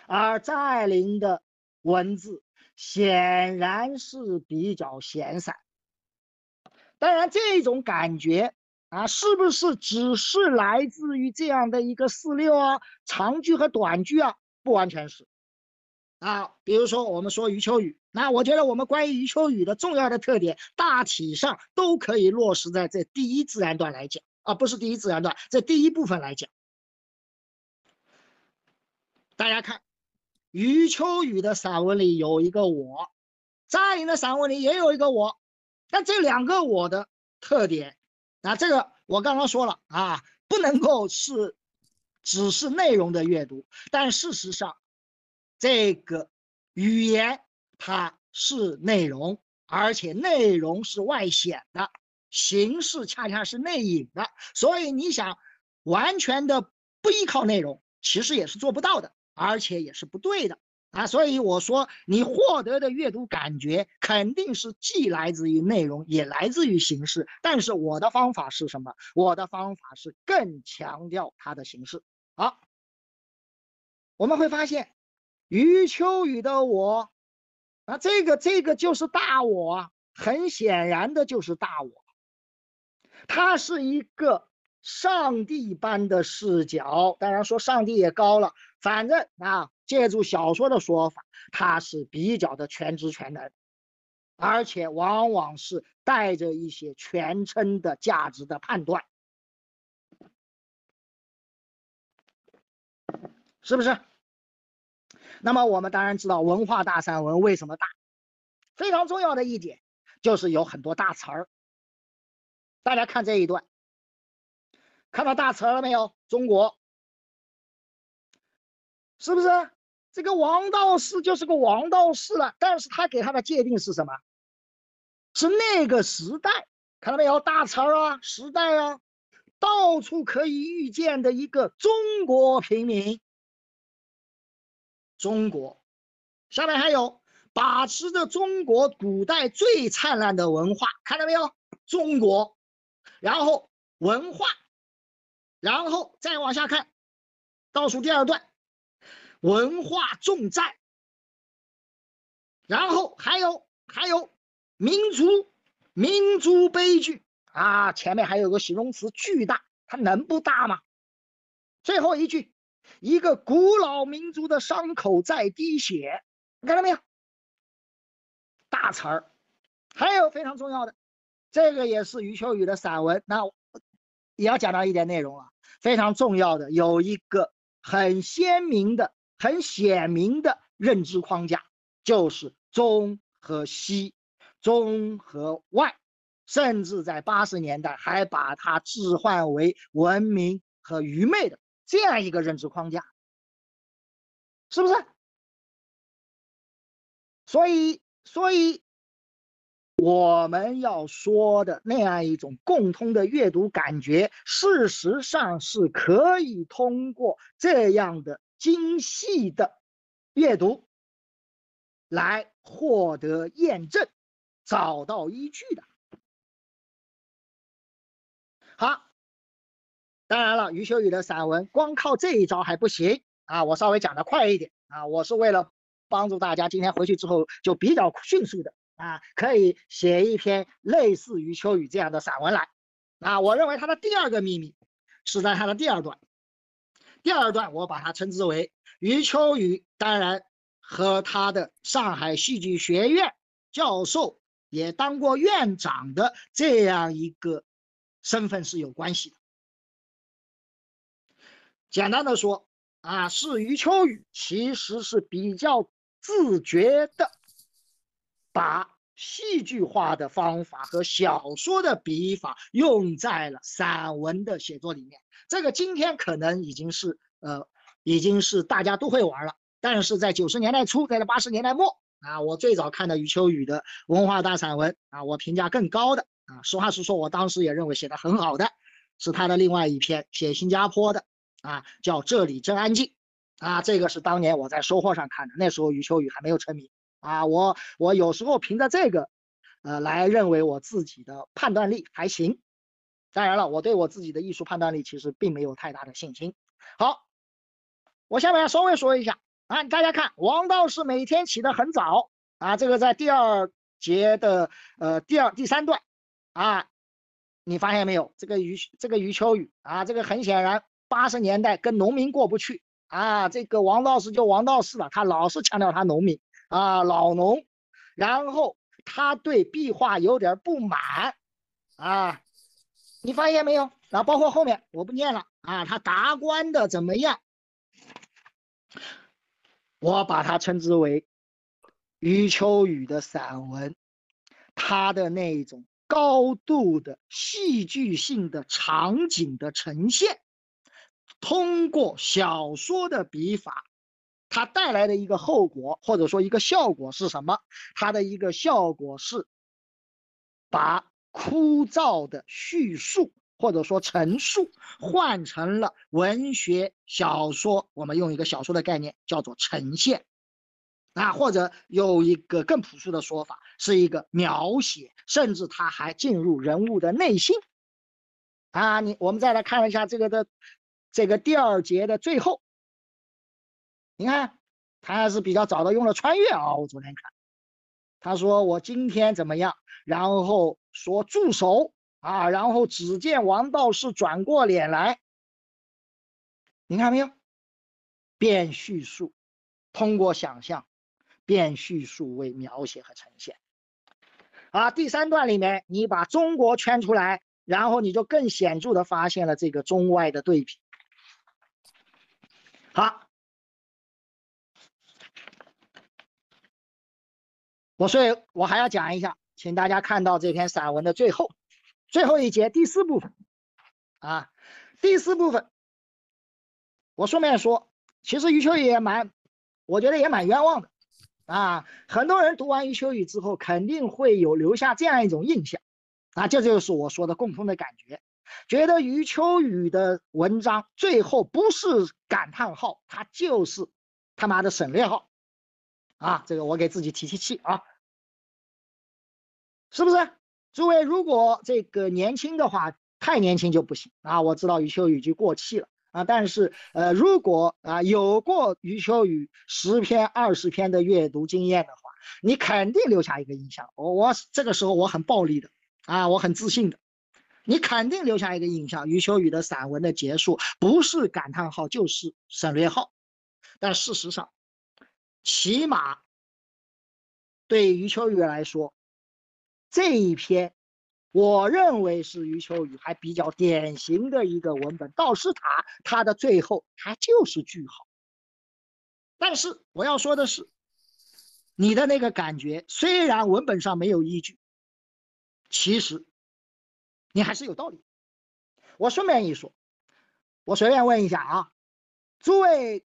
而张爱玲的文字显然是比较闲散。当然，这种感觉。啊，是不是只是来自于这样的一个四六啊，长句和短句啊？不完全是。啊，比如说我们说余秋雨，那我觉得我们关于余秋雨的重要的特点，大体上都可以落实在这第一自然段来讲，啊，不是第一自然段，这第一部分来讲。大家看，余秋雨的散文里有一个我，张爱玲的散文里也有一个我，但这两个我的特点。那这个我刚刚说了啊，不能够是只是内容的阅读，但事实上，这个语言它是内容，而且内容是外显的，形式恰恰是内隐的，所以你想完全的不依靠内容，其实也是做不到的，而且也是不对的。啊，所以我说，你获得的阅读感觉肯定是既来自于内容，也来自于形式。但是我的方法是什么？我的方法是更强调它的形式。好，我们会发现，余秋雨的我，啊，这个这个就是大我，很显然的就是大我。它是一个上帝般的视角，当然说上帝也高了，反正啊。借助小说的说法，他是比较的全知全能，而且往往是带着一些全称的价值的判断，是不是？那么我们当然知道文化大散文为什么大，非常重要的一点就是有很多大词儿。大家看这一段，看到大词了没有？中国，是不是？这个王道士就是个王道士了，但是他给他的界定是什么？是那个时代，看到没有？大词儿啊，时代啊，到处可以遇见的一个中国平民。中国，下面还有把持着中国古代最灿烂的文化，看到没有？中国，然后文化，然后再往下看，倒数第二段。文化重在，然后还有还有民族民族悲剧啊，前面还有个形容词巨大，它能不大吗？最后一句，一个古老民族的伤口在滴血，你看到没有？大词儿，还有非常重要的，这个也是余秋雨的散文，那也要讲到一点内容了，非常重要的有一个很鲜明的。很显明的认知框架就是中和西，中和外，甚至在八十年代还把它置换为文明和愚昧的这样一个认知框架，是不是？所以，所以我们要说的那样一种共通的阅读感觉，事实上是可以通过这样的。精细的阅读来获得验证，找到依据的。好，当然了，余秋雨的散文光靠这一招还不行啊，我稍微讲的快一点啊，我是为了帮助大家今天回去之后就比较迅速的啊，可以写一篇类似余秋雨这样的散文来啊。我认为他的第二个秘密是在他的第二段，第二段我把它称之为余秋雨，当然和他的上海戏剧学院教授也当过院长的这样一个。身份是有关系的。简单的说啊，是余秋雨其实是比较自觉的，把戏剧化的方法和小说的笔法用在了散文的写作里面。这个今天可能已经是呃，已经是大家都会玩了。但是在九十年代初，在八十年代末啊，我最早看的余秋雨的文化大散文啊，我评价更高的。啊，实话实说，我当时也认为写的很好的，是他的另外一篇写新加坡的，啊，叫这里真安静，啊，这个是当年我在收获上看的，那时候余秋雨还没有成名，啊，我我有时候凭着这个，呃，来认为我自己的判断力还行，当然了，我对我自己的艺术判断力其实并没有太大的信心。好，我下面稍微说一下，啊，大家看，王道士每天起得很早，啊，这个在第二节的呃第二第三段。啊，你发现没有？这个余这个余秋雨啊，这个很显然八十年代跟农民过不去啊。这个王道士就王道士了，他老是强调他农民啊，老农。然后他对壁画有点不满啊，你发现没有？啊包括后面我不念了啊，他达官的怎么样？我把它称之为余秋雨的散文，他的那种。高度的戏剧性的场景的呈现，通过小说的笔法，它带来的一个后果或者说一个效果是什么？它的一个效果是把枯燥的叙述或者说陈述换成了文学小说。我们用一个小说的概念叫做呈现。啊，或者有一个更朴素的说法，是一个描写，甚至他还进入人物的内心。啊，你我们再来看一下这个的，这个第二节的最后，你看他还是比较早的用了穿越啊。我昨天看，他说我今天怎么样，然后说住手啊，然后只见王道士转过脸来，你看没有？变叙述，通过想象。变叙述为描写和呈现。啊，第三段里面，你把中国圈出来，然后你就更显著的发现了这个中外的对比。好，我所以，我还要讲一下，请大家看到这篇散文的最后，最后一节第四部分。啊，第四部分，我顺便说，其实余秋雨也蛮，我觉得也蛮冤枉的。啊，很多人读完余秋雨之后，肯定会有留下这样一种印象，啊，这就是我说的共通的感觉，觉得余秋雨的文章最后不是感叹号，他就是他妈的省略号，啊，这个我给自己提提气啊，是不是？诸位，如果这个年轻的话，太年轻就不行啊，我知道余秋雨已经过气了。啊，但是呃，如果啊有过余秋雨十篇、二十篇的阅读经验的话，你肯定留下一个印象。我我这个时候我很暴力的啊，我很自信的，你肯定留下一个印象。余秋雨的散文的结束不是感叹号就是省略号，但事实上，起码对余秋雨来说，这一篇。我认为是余秋雨还比较典型的一个文本，《道士塔》它的最后它就是句号。但是我要说的是，你的那个感觉虽然文本上没有依据，其实你还是有道理。我顺便一说，我随便问一下啊，诸位，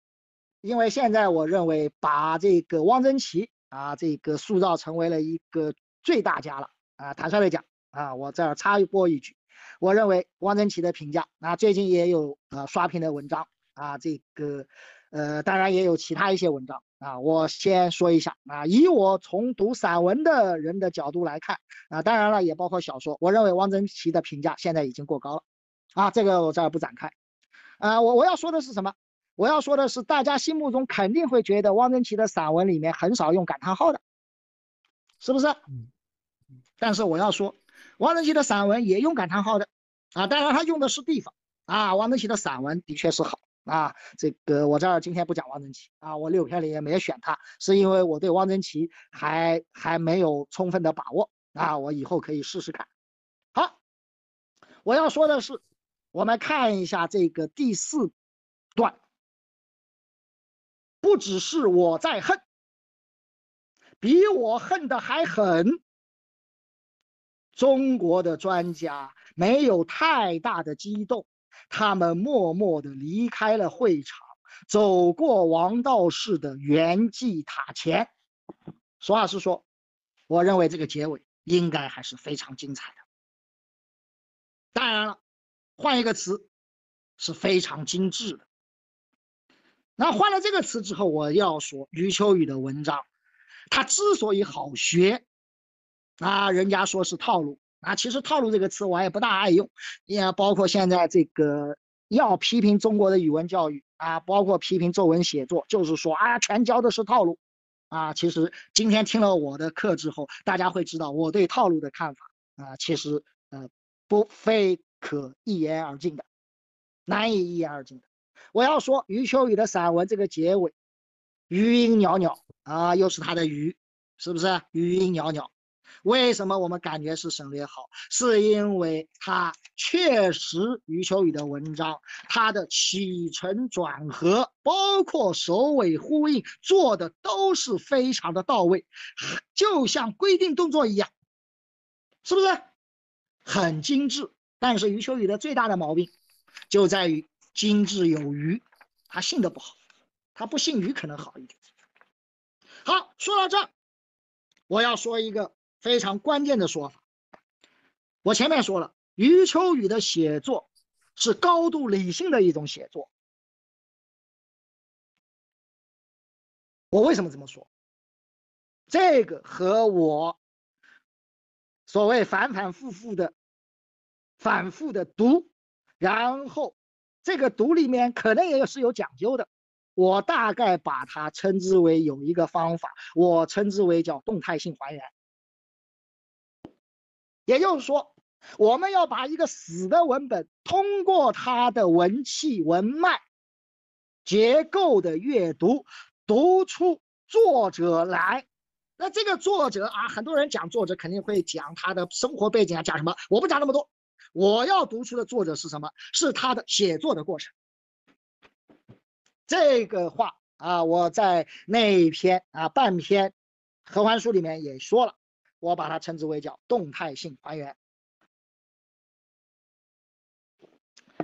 因为现在我认为把这个汪曾祺啊这个塑造成为了一个最大家了啊，坦率的讲。啊，我这儿插播一句，我认为汪曾祺的评价，啊，最近也有呃刷屏的文章啊，这个呃当然也有其他一些文章啊，我先说一下啊，以我从读散文的人的角度来看啊，当然了也包括小说，我认为汪曾祺的评价现在已经过高了啊，这个我这儿不展开。啊，我我要说的是什么？我要说的是，大家心目中肯定会觉得汪曾祺的散文里面很少用感叹号的，是不是？嗯。但是我要说，汪曾祺的散文也用感叹号的，啊，当然他用的是地方啊。汪曾祺的散文的确是好啊，这个我这儿今天不讲汪曾祺啊，我六篇里也没选他，是因为我对汪曾祺还还没有充分的把握啊，我以后可以试试看。好，我要说的是。我们看一下这个第四段，不只是我在恨，比我恨的还狠。中国的专家没有太大的激动，他们默默的离开了会场，走过王道士的圆寂塔前。实话实说，我认为这个结尾应该还是非常精彩的。当然了。换一个词，是非常精致的。那换了这个词之后，我要说余秋雨的文章，他之所以好学，啊，人家说是套路啊，其实套路这个词我也不大爱用，也包括现在这个要批评中国的语文教育啊，包括批评作文写作，就是说啊，全教的是套路啊。其实今天听了我的课之后，大家会知道我对套路的看法啊，其实呃不非。可一言而尽的，难以一言而尽的。我要说余秋雨的散文这个结尾，余音袅袅啊，又是他的余，是不是？余音袅袅，为什么我们感觉是省略号？是因为他确实余秋雨的文章，他的起承转合，包括首尾呼应，做的都是非常的到位，就像规定动作一样，是不是？很精致。但是余秋雨的最大的毛病，就在于精致有余，他信的不好，他不信余可能好一点。好，说到这，我要说一个非常关键的说法。我前面说了，余秋雨的写作是高度理性的一种写作。我为什么这么说？这个和我所谓反反复复的。反复的读，然后这个读里面可能也是有讲究的。我大概把它称之为有一个方法，我称之为叫动态性还原。也就是说，我们要把一个死的文本，通过它的文气、文脉、结构的阅读，读出作者来。那这个作者啊，很多人讲作者肯定会讲他的生活背景啊，讲什么？我不讲那么多。我要读出的作者是什么？是他的写作的过程。这个话啊，我在那一篇啊半篇合欢书里面也说了，我把它称之为叫动态性还原。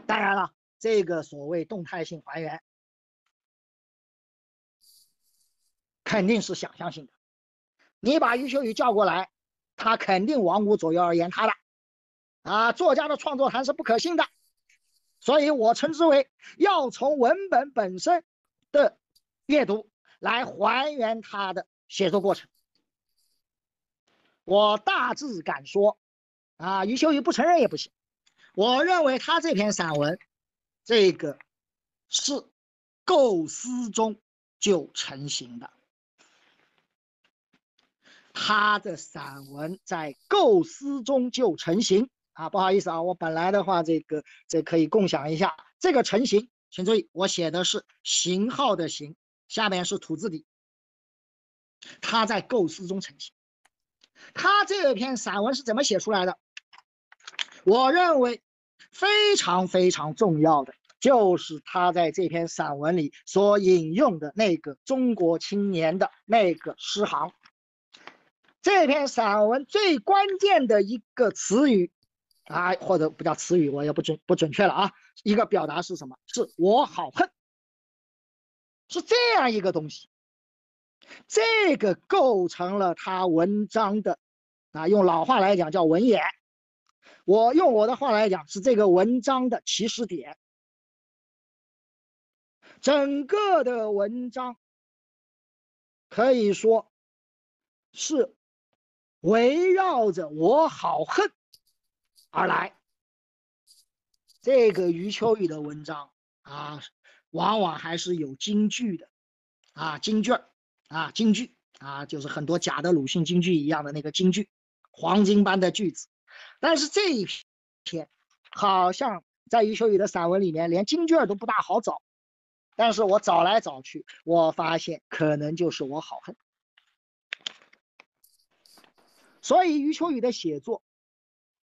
当然了，这个所谓动态性还原，肯定是想象性的。你把余秋雨叫过来，他肯定往五左右而言他的。啊，作家的创作还是不可信的，所以我称之为要从文本本身的阅读来还原他的写作过程。我大致敢说，啊，余秋雨不承认也不行。我认为他这篇散文，这个是构思中就成型的，他的散文在构思中就成型。啊，不好意思啊，我本来的话，这个这可以共享一下。这个成型，请注意，我写的是型号的型，下面是土字底。他在构思中成型。他这篇散文是怎么写出来的？我认为非常非常重要的，就是他在这篇散文里所引用的那个中国青年的那个诗行。这篇散文最关键的一个词语。啊，或者不叫词语，我也不准不准确了啊。一个表达是什么？是我好恨，是这样一个东西。这个构成了他文章的啊，用老话来讲叫文眼。我用我的话来讲是这个文章的起始点。整个的文章可以说是围绕着我好恨。而来，这个余秋雨的文章啊，往往还是有金句的啊，金句啊，金句啊，就是很多假的鲁迅金句一样的那个金句，黄金般的句子。但是这一篇好像在余秋雨的散文里面，连金句都不大好找。但是我找来找去，我发现可能就是我好恨。所以余秋雨的写作，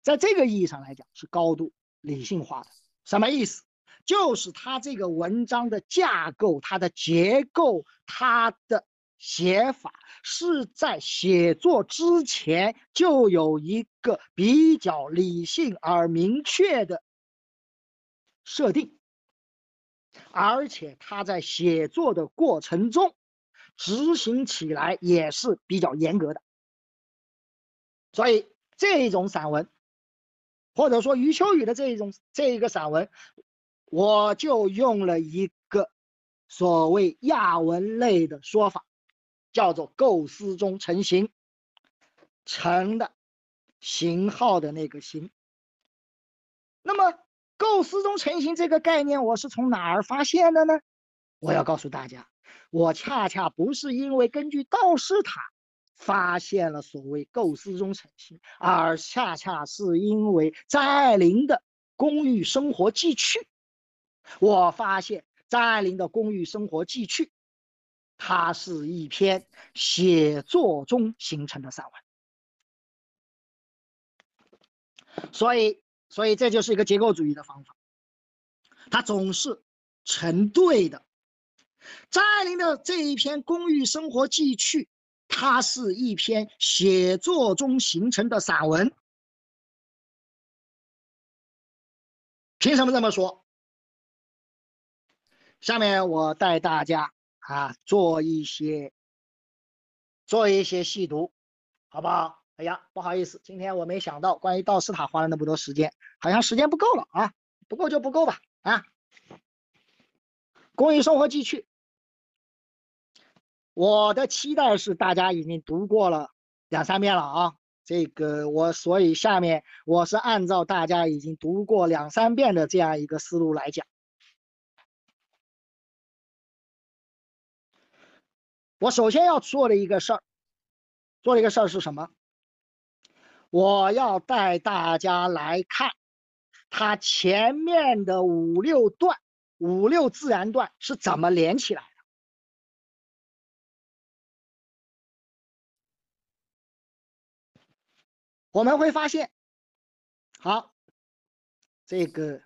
在这个意义上来讲是高度理性化的。什么意思？就是他这个文章的架构、它的结构、它的写法，是在写作之前就有一个比较理性而明确的设定。而且他在写作的过程中，执行起来也是比较严格的。所以这种散文，或者说余秋雨的这一种这一个散文，我就用了一个所谓亚文类的说法，叫做构思中成形，成的型号的那个型。那么。构思中成型这个概念，我是从哪儿发现的呢？我要告诉大家，我恰恰不是因为根据道士塔发现了所谓构思中成型，而恰恰是因为张爱玲的《公寓生活记趣》，我发现张爱玲的《公寓生活记趣》，它是一篇写作中形成的散文，所以。所以这就是一个结构主义的方法，它总是成对的。张爱玲的这一篇《公寓生活记趣》，它是一篇写作中形成的散文。凭什么这么说？下面我带大家啊做一些做一些细读，好不好？哎呀，不好意思，今天我没想到关于道士塔花了那么多时间，好像时间不够了啊，不够就不够吧啊。公益生活继续，我的期待是大家已经读过了两三遍了啊，这个我所以下面我是按照大家已经读过两三遍的这样一个思路来讲，我首先要做的一个事儿，做了一个事儿是什么？我要带大家来看，它前面的五六段、五六自然段是怎么连起来我们会发现，好，这个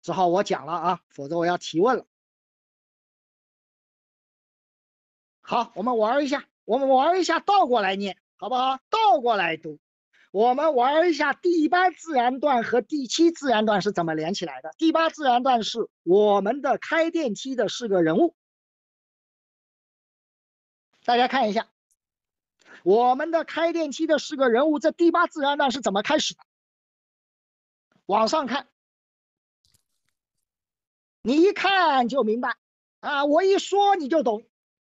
只好我讲了啊，否则我要提问了。好，我们玩一下，我们玩一下，倒过来念。好不好？倒过来读，我们玩一下第八自然段和第七自然段是怎么连起来的。第八自然段是我们的开电梯的是个人物，大家看一下，我们的开电梯的是个人物，这第八自然段是怎么开始的？往上看，你一看就明白啊，我一说你就懂，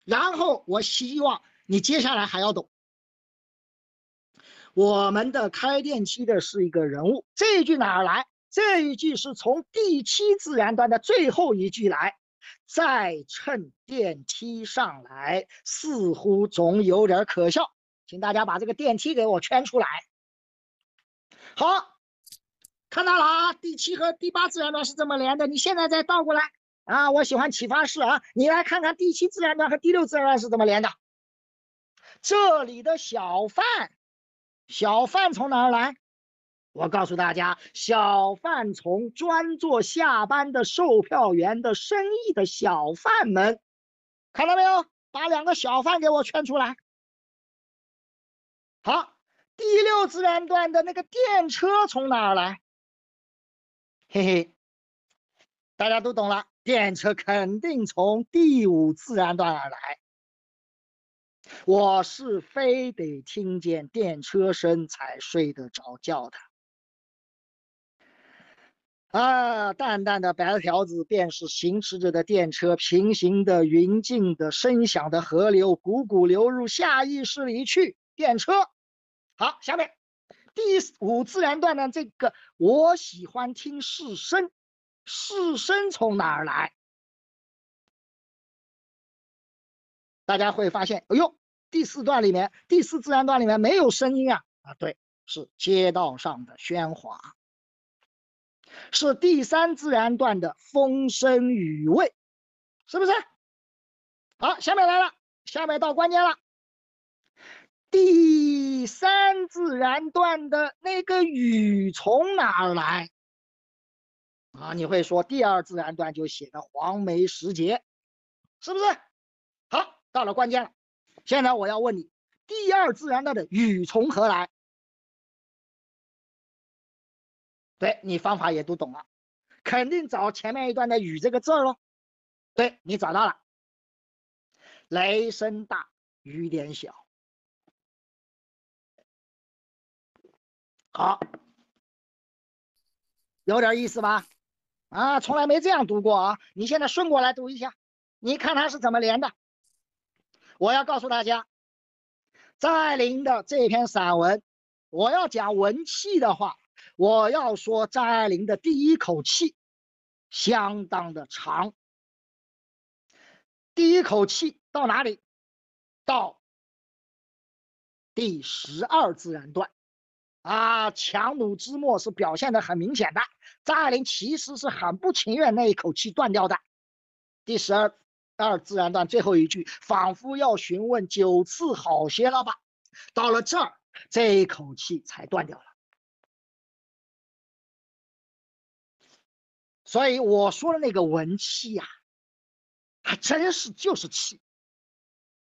然后我希望你接下来还要懂。我们的开电梯的是一个人物，这一句哪儿来？这一句是从第七自然段的最后一句来。再乘电梯上来，似乎总有点可笑。请大家把这个电梯给我圈出来。好，看到了啊，第七和第八自然段是这么连的。你现在再倒过来啊，我喜欢启发式啊，你来看看第七自然段和第六自然段是怎么连的。这里的小贩。小贩从哪儿来？我告诉大家，小贩从专做下班的售票员的生意的小贩们，看到没有？把两个小贩给我圈出来。好，第六自然段的那个电车从哪儿来？嘿嘿，大家都懂了，电车肯定从第五自然段而来。我是非得听见电车声才睡得着觉的。啊，淡淡的白条子便是行驶着的电车，平行的、匀静的、声响的河流，汩汩流入下意识里去。电车，好，下面第五自然段呢这个，我喜欢听是声，是声从哪儿来？大家会发现，哎呦，第四段里面，第四自然段里面没有声音啊啊，对，是街道上的喧哗，是第三自然段的风声雨味，是不是？好，下面来了，下面到关键了。第三自然段的那个雨从哪儿来？啊，你会说第二自然段就写的黄梅时节，是不是？好，到了关键了，现在我要问你，第二自然段的雨从何来？对你方法也都懂了，肯定找前面一段的雨这个字儿喽。对你找到了，雷声大雨点小。好，有点意思吧？啊，从来没这样读过啊！你现在顺过来读一下，你看它是怎么连的。我要告诉大家，张爱玲的这篇散文，我要讲文气的话，我要说张爱玲的第一口气相当的长。第一口气到哪里？到第十二自然段。啊，强弩之末是表现的很明显的。张爱玲其实是很不情愿那一口气断掉的。第十二二自然段最后一句，仿佛要询问九次好些了吧？到了这儿，这一口气才断掉了。所以我说的那个文气呀，还真是就是气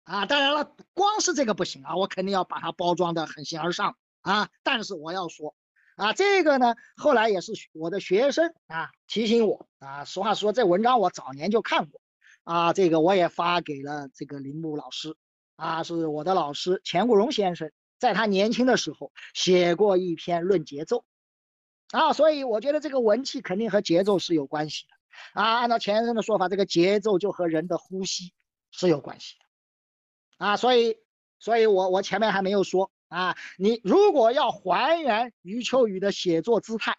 啊！当然了，光是这个不行啊，我肯定要把它包装的很形而上。啊！但是我要说，啊，这个呢，后来也是我的学生啊提醒我啊。实话说，这文章我早年就看过，啊，这个我也发给了这个铃木老师，啊，是我的老师钱固荣先生，在他年轻的时候写过一篇论节奏，啊，所以我觉得这个文气肯定和节奏是有关系的，啊，按照钱先生的说法，这个节奏就和人的呼吸是有关系的，啊，所以，所以我我前面还没有说。啊，你如果要还原余秋雨的写作姿态，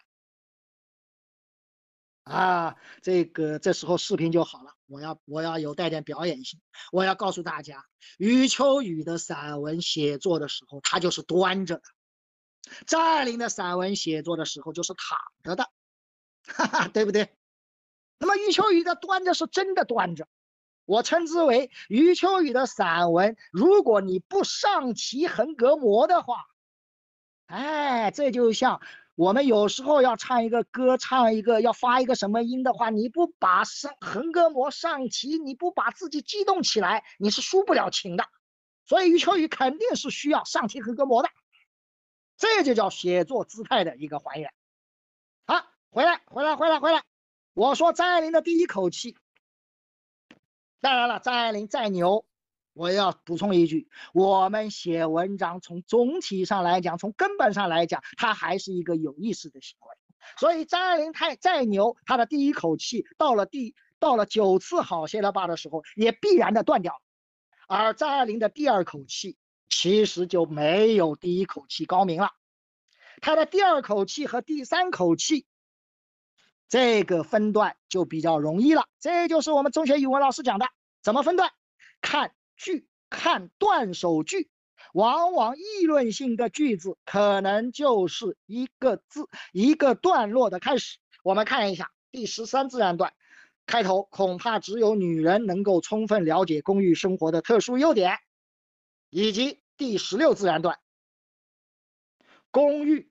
啊，这个这时候视频就好了。我要我要有带点表演性，我要告诉大家，余秋雨的散文写作的时候，他就是端着的；张爱玲的散文写作的时候，就是躺着的，哈哈，对不对？那么余秋雨的端着是真的端着。我称之为余秋雨的散文。如果你不上齐横膈膜的话，哎，这就像我们有时候要唱一个歌，唱一个要发一个什么音的话，你不把上横膈膜上齐，你不把自己激动起来，你是抒不了情的。所以余秋雨肯定是需要上齐横膈膜的，这就叫写作姿态的一个还原。好，回来，回来，回来，回来。我说张爱玲的第一口气。当然了，张爱玲再牛，我要补充一句：我们写文章，从总体上来讲，从根本上来讲，它还是一个有意识的行为。所以张爱玲太再牛，她的第一口气到了第到了九次好些了吧的时候，也必然的断掉。而张爱玲的第二口气，其实就没有第一口气高明了。她的第二口气和第三口气。这个分段就比较容易了，这就是我们中学语文老师讲的，怎么分段？看句，看段首句，往往议论性的句子可能就是一个字一个段落的开始。我们看一下第十三自然段开头，恐怕只有女人能够充分了解公寓生活的特殊优点，以及第十六自然段公寓。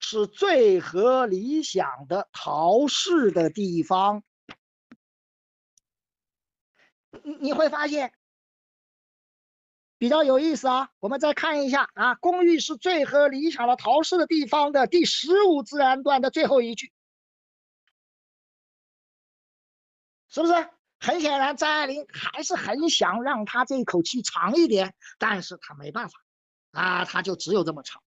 是最合理想的陶氏的地方，你你会发现比较有意思啊。我们再看一下啊，公寓是最合理想的陶氏的地方的第十五自然段的最后一句，是不是？很显然，张爱玲还是很想让他这一口气长一点，但是他没办法啊，他就只有这么长。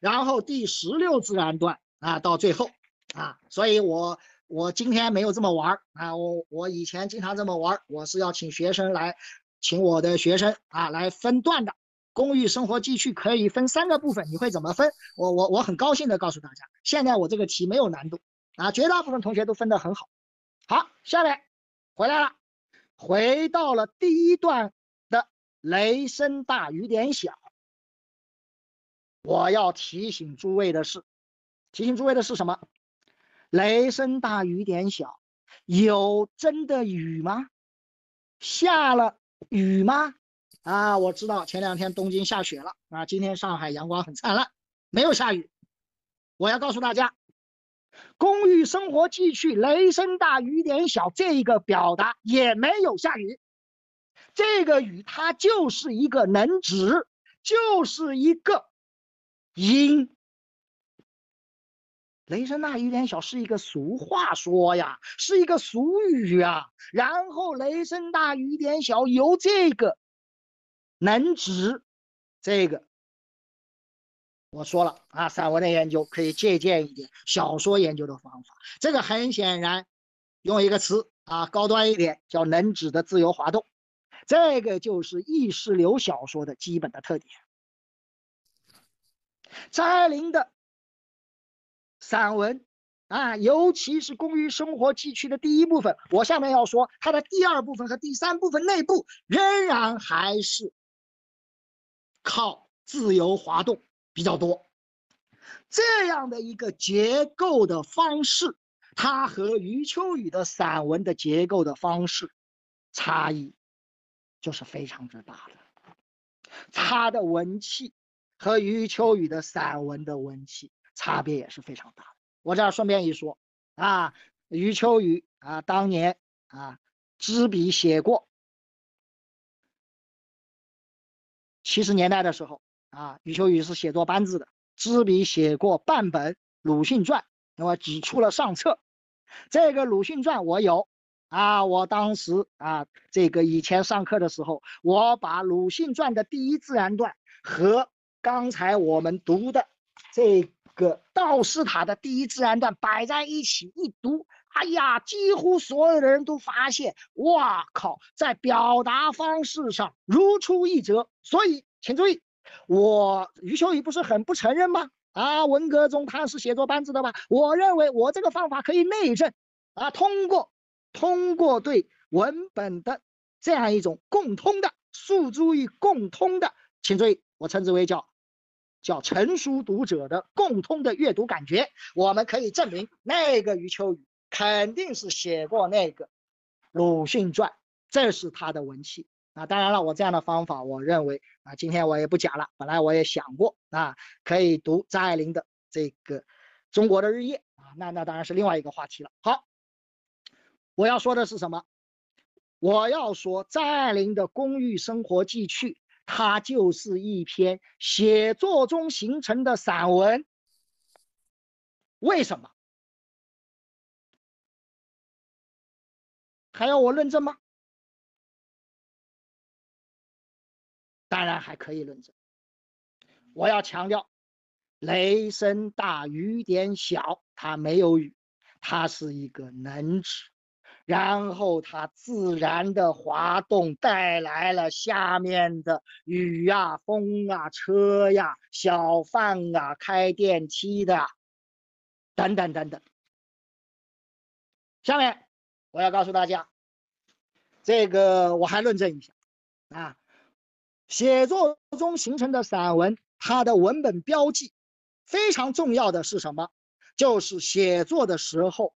然后第十六自然段啊，到最后啊，所以我我今天没有这么玩啊，我我以前经常这么玩，我是要请学生来，请我的学生啊来分段的公寓生活继续可以分三个部分，你会怎么分？我我我很高兴的告诉大家，现在我这个题没有难度啊，绝大部分同学都分得很好。好，下面回来了，回到了第一段的雷声大雨点小。我要提醒诸位的是，提醒诸位的是什么？雷声大雨点小，有真的雨吗？下了雨吗？啊，我知道前两天东京下雪了啊，今天上海阳光很灿烂，没有下雨。我要告诉大家，公寓生活继续，雷声大雨点小，这一个表达也没有下雨。这个雨它就是一个能指，就是一个。阴，雷声大雨点小是一个俗话说呀，是一个俗语啊。然后雷声大雨点小，由这个能指这个，我说了啊，散文的研究可以借鉴一点小说研究的方法。这个很显然，用一个词啊，高端一点叫能指的自由滑动，这个就是意识流小说的基本的特点。张爱玲的散文啊，尤其是《公寓生活记趣》的第一部分，我下面要说它的第二部分和第三部分内部仍然还是靠自由滑动比较多。这样的一个结构的方式，它和余秋雨的散文的结构的方式差异就是非常之大的，他的文气。和余秋雨的散文的文气差别也是非常大的。我这儿顺便一说啊，余秋雨啊，当年啊，执笔写过七十年代的时候啊，余秋雨是写作班子的，执笔写过半本《鲁迅传》，那么只出了上册。这个《鲁迅传》我有啊，我当时啊，这个以前上课的时候，我把《鲁迅传》的第一自然段和刚才我们读的这个道士塔的第一自然段摆在一起一读，哎呀，几乎所有的人都发现，哇靠，在表达方式上如出一辙。所以，请注意，我余秋雨不是很不承认吗？啊，文革中他是写作班子的吧？我认为我这个方法可以内证，啊，通过通过对文本的这样一种共通的诉诸于共通的，请注意，我称之为叫。叫成熟读者的共通的阅读感觉，我们可以证明那个余秋雨肯定是写过那个《鲁迅传》，这是他的文气啊。当然了，我这样的方法，我认为啊，今天我也不讲了。本来我也想过啊，可以读张爱玲的这个《中国的日夜》啊，那那当然是另外一个话题了。好，我要说的是什么？我要说张爱玲的《公寓生活记趣》。它就是一篇写作中形成的散文。为什么？还要我论证吗？当然还可以论证。我要强调，雷声大雨点小，它没有雨，它是一个能指。然后它自然的滑动带来了下面的雨呀、风啊、车呀、小贩啊、开电梯的等等等等。下面我要告诉大家，这个我还论证一下啊，写作中形成的散文，它的文本标记非常重要的是什么？就是写作的时候。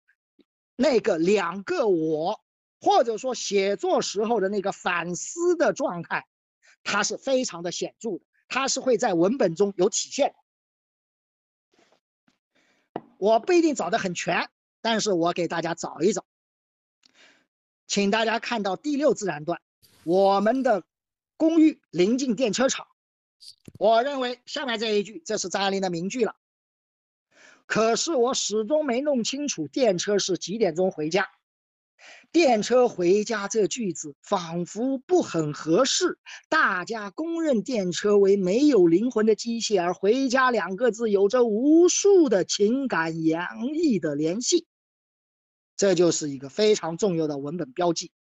那个两个我，或者说写作时候的那个反思的状态，它是非常的显著的，它是会在文本中有体现。我不一定找的很全，但是我给大家找一找，请大家看到第六自然段，我们的公寓临近电车厂，我认为下面这一句，这是张爱玲的名句了。可是我始终没弄清楚电车是几点钟回家。电车回家这句子仿佛不很合适。大家公认电车为没有灵魂的机械，而回家两个字有着无数的情感洋溢的联系。这就是一个非常重要的文本标记。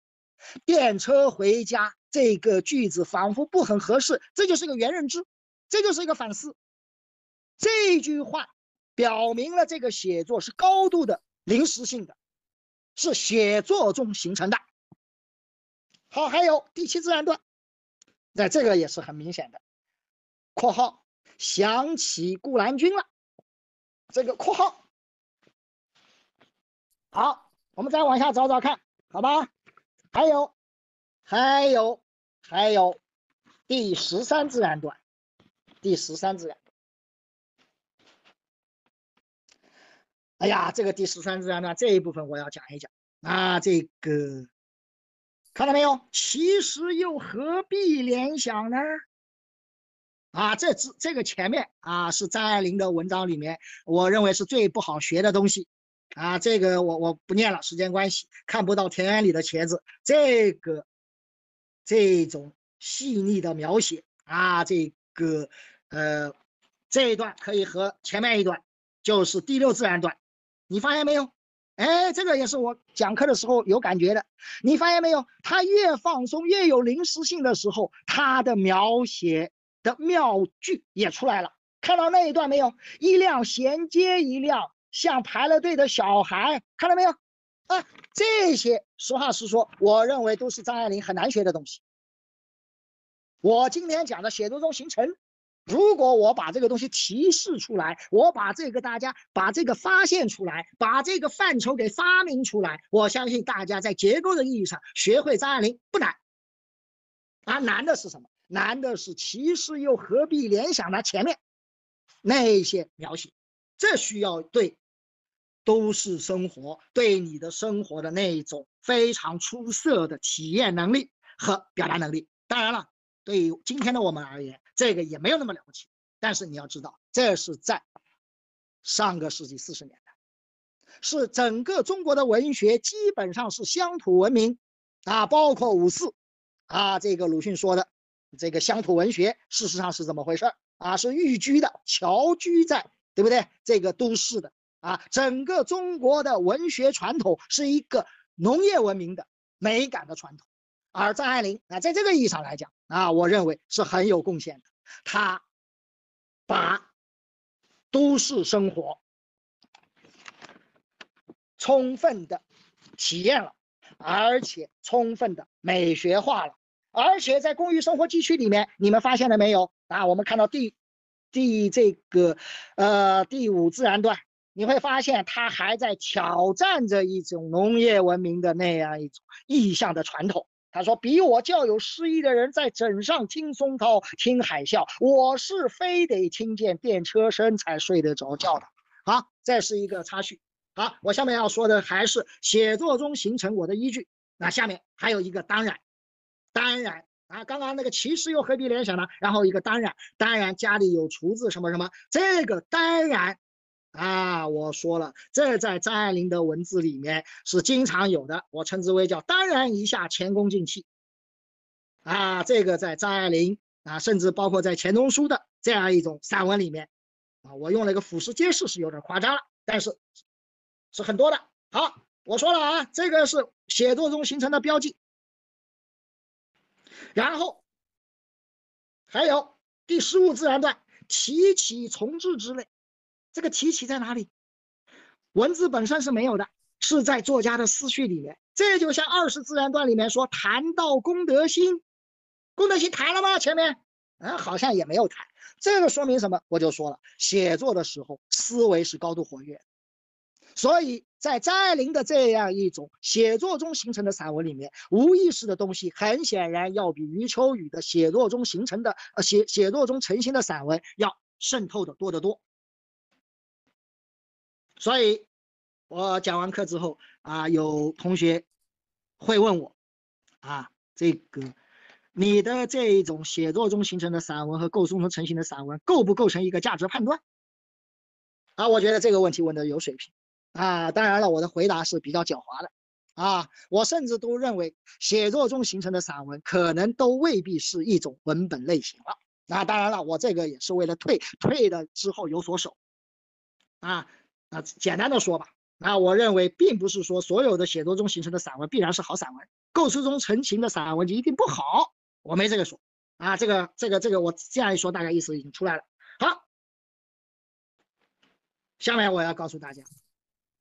电车回家这个句子仿佛不很合适，这就是一个原认知，这就是一个反思。这句话表明了这个写作是高度的临时性的，是写作中形成的。好，还有第七自然段，那这个也是很明显的。括号想起顾兰君了，这个括号。好，我们再往下找找看，好吧？还有。还有，还有第十三自然段，第十三自然。哎呀，这个第十三自然段这一部分我要讲一讲啊，这个看到没有？其实又何必联想呢？啊，这这这个前面啊是张爱玲的文章里面，我认为是最不好学的东西啊。这个我我不念了，时间关系，看不到田园里的茄子，这个。这种细腻的描写啊，这个呃这一段可以和前面一段，就是第六自然段，你发现没有？哎，这个也是我讲课的时候有感觉的。你发现没有？他越放松，越有临时性的时候，他的描写的妙句也出来了。看到那一段没有？一辆衔接一辆，像排了队的小孩，看到没有？啊，这些实话实说，我认为都是张爱玲很难学的东西。我今天讲的写作中形成，如果我把这个东西提示出来，我把这个大家把这个发现出来，把这个范畴给发明出来，我相信大家在结构的意义上学会张爱玲不难。啊，难的是什么？难的是其实又何必联想到前面那些描写？这需要对。都市生活对你的生活的那一种非常出色的体验能力和表达能力。当然了，对于今天的我们而言，这个也没有那么了不起。但是你要知道，这是在上个世纪四十年代，是整个中国的文学基本上是乡土文明啊，包括五四啊，这个鲁迅说的这个乡土文学，事实上是怎么回事啊？是寓居的，侨居在，对不对？这个都市的。啊，整个中国的文学传统是一个农业文明的美感的传统，而张爱玲啊，在这个意义上来讲啊，我认为是很有贡献的。他把都市生活充分的体验了，而且充分的美学化了，而且在公寓生活地区里面，你们发现了没有啊？我们看到第第这个呃第五自然段。你会发现，他还在挑战着一种农业文明的那样一种意象的传统。他说：“比我较有诗意的人在枕上听松涛、听海啸，我是非得听见电车声才睡得着觉的。”好，这是一个插叙。好，我下面要说的还是写作中形成我的依据。那下面还有一个当然，当然啊，刚刚那个其实又何必联想呢？然后一个当然，当然家里有厨子什么什么，这个当然。啊，我说了，这在张爱玲的文字里面是经常有的，我称之为叫“当然一下前功尽弃”。啊，这个在张爱玲啊，甚至包括在钱钟书的这样一种散文里面，啊，我用了一个俯拾皆是是有点夸张了，但是是很多的。好，我说了啊，这个是写作中形成的标记。然后还有第十五自然段提起重置之类。这个提起在哪里？文字本身是没有的，是在作家的思绪里面。这就像二十自然段里面说谈到功德心，功德心谈了吗？前面，嗯，好像也没有谈。这个说明什么？我就说了，写作的时候思维是高度活跃。所以在张爱玲的这样一种写作中形成的散文里面，无意识的东西很显然要比余秋雨的写作中形成的呃写写作中成型的散文要渗透的多得多。所以，我讲完课之后啊，有同学会问我，啊，这个你的这一种写作中形成的散文和构思中成型的散文，构不构成一个价值判断？啊，我觉得这个问题问的有水平，啊，当然了，我的回答是比较狡猾的，啊，我甚至都认为写作中形成的散文可能都未必是一种文本类型了。那当然了，我这个也是为了退退了之后有所守，啊。啊，简单的说吧，那我认为并不是说所有的写作中形成的散文必然是好散文，构思中成型的散文就一定不好我没这个说啊，这个这个这个我这样一说，大概意思已经出来了。好，下面我要告诉大家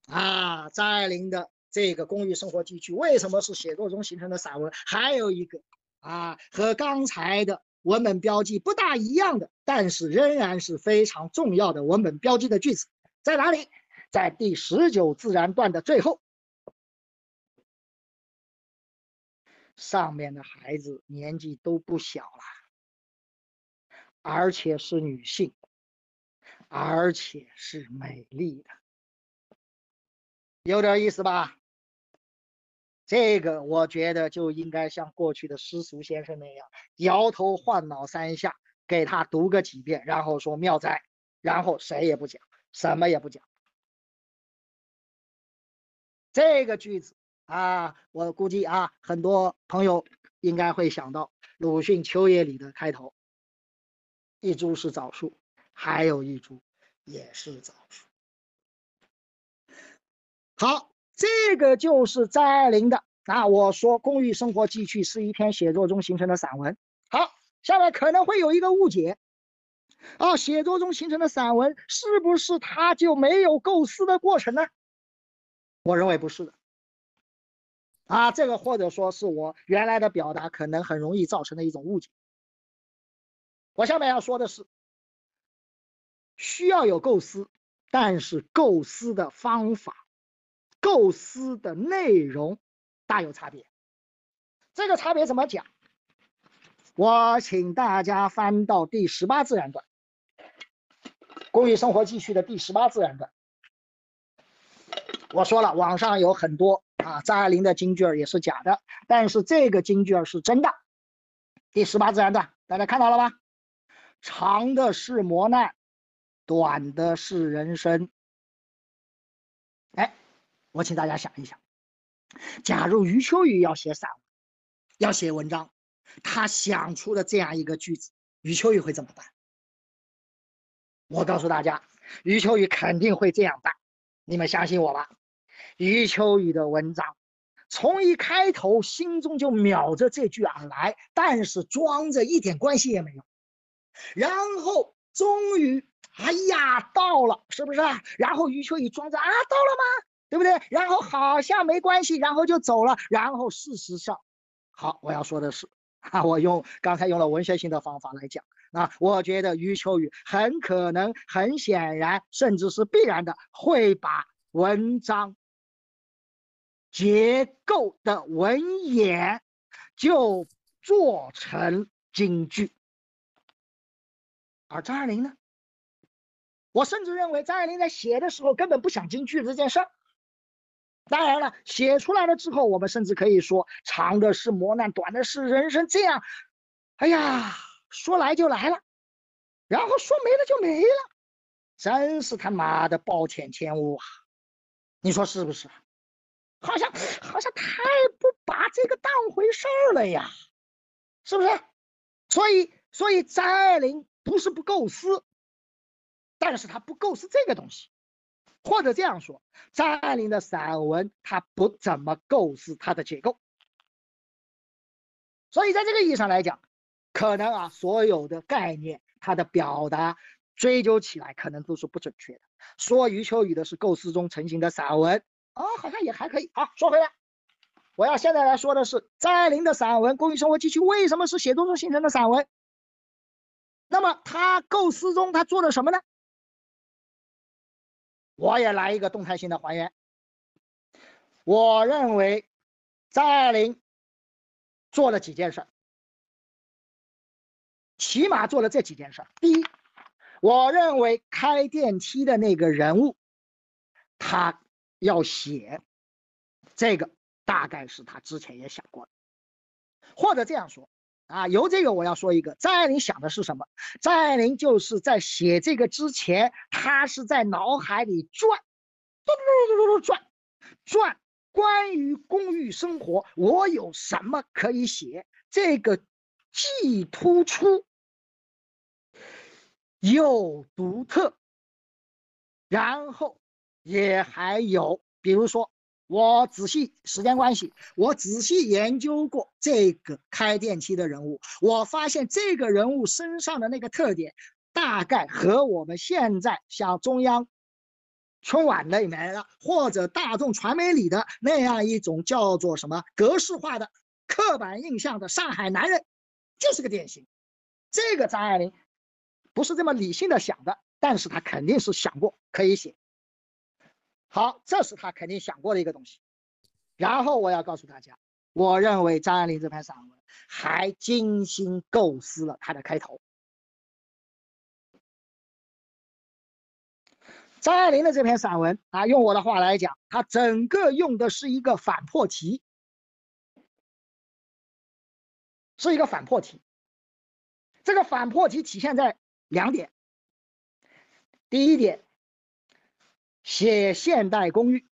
啊，张爱玲的这个公寓生活记趣为什么是写作中形成的散文？还有一个啊，和刚才的文本标记不大一样的，但是仍然是非常重要的文本标记的句子在哪里？在第十九自然段的最后。上面的孩子年纪都不小了，而且是女性，而且是美丽的，有点意思吧？这个我觉得就应该像过去的施俗先生那样，摇头晃脑三下，给他读个几遍，然后说妙哉，然后谁也不讲，什么也不讲。这个句子。啊，我估计啊，很多朋友应该会想到鲁迅《秋夜》里的开头，一株是枣树，还有一株也是枣树。好，这个就是张爱玲的啊。我说《公寓生活记趣》是一篇写作中形成的散文。好，下面可能会有一个误解，啊，写作中形成的散文是不是它就没有构思的过程呢？我认为不是的。啊，这个或者说是我原来的表达可能很容易造成的一种误解。我下面要说的是，需要有构思，但是构思的方法、构思的内容大有差别。这个差别怎么讲？我请大家翻到第十八自然段，《公寓生活记叙》的第十八自然段。我说了，网上有很多。啊，张爱玲的京剧儿也是假的，但是这个京剧儿是真的。第十八自然段，大家看到了吧？长的是磨难，短的是人生。哎，我请大家想一想，假如余秋雨要写散文，要写文章，他想出了这样一个句子，余秋雨会怎么办？我告诉大家，余秋雨肯定会这样办，你们相信我吧。余秋雨的文章，从一开头心中就秒着这句而来，但是装着一点关系也没有。然后终于，哎呀，到了，是不是？然后余秋雨装着啊，到了吗？对不对？然后好像没关系，然后就走了。然后事实上，好，我要说的是，啊，我用刚才用了文学性的方法来讲啊，我觉得余秋雨很可能、很显然，甚至是必然的会把文章。结构的文言就做成京剧，而张爱玲呢？我甚至认为张爱玲在写的时候根本不想京剧这件事儿。当然了，写出来了之后，我们甚至可以说长的是磨难，短的是人生。这样，哎呀，说来就来了，然后说没了就没了，真是他妈的暴殄天物啊！你说是不是？好像好像太不把这个当回事儿了呀，是不是？所以所以张爱玲不是不构思，但是她不构思这个东西，或者这样说，张爱玲的散文她不怎么构思它的结构。所以在这个意义上来讲，可能啊所有的概念它的表达追究起来可能都是不准确的。说余秋雨的是构思中成型的散文。哦，好像也还可以。好，说回来，我要现在来说的是张爱玲的散文《公寓生活记趣》为什么是写作中形成的散文？那么他构思中他做了什么呢？我也来一个动态性的还原。我认为张爱玲做了几件事，起码做了这几件事。第一，我认为开电梯的那个人物，他。要写这个，大概是他之前也想过的，或者这样说啊，由这个我要说一个，张爱玲想的是什么？张爱玲就是在写这个之前，她是在脑海里转，嘟嘟嘟嘟嘟转，转关于公寓生活，我有什么可以写？这个既突出又独特，然后。也还有，比如说，我仔细时间关系，我仔细研究过这个开电梯的人物，我发现这个人物身上的那个特点，大概和我们现在像中央春晚里面的或者大众传媒里的那样一种叫做什么格式化的刻板印象的上海男人，就是个典型。这个张爱玲不是这么理性的想的，但是他肯定是想过可以写。好，这是他肯定想过的一个东西。然后我要告诉大家，我认为张爱玲这篇散文还精心构思了它的开头。张爱玲的这篇散文啊，用我的话来讲，它整个用的是一个反破题，是一个反破题。这个反破题体现在两点，第一点。写现代公寓，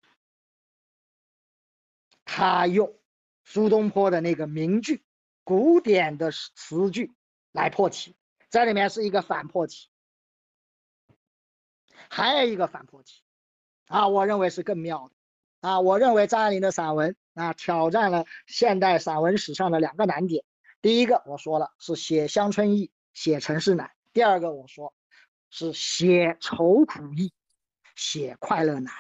他用苏东坡的那个名句、古典的词句来破题，这里面是一个反破题，还有一个反破题，啊，我认为是更妙的，啊，我认为张爱玲的散文啊挑战了现代散文史上的两个难点，第一个我说了是写乡村易，写城市难；第二个我说是写愁苦易。写快乐难，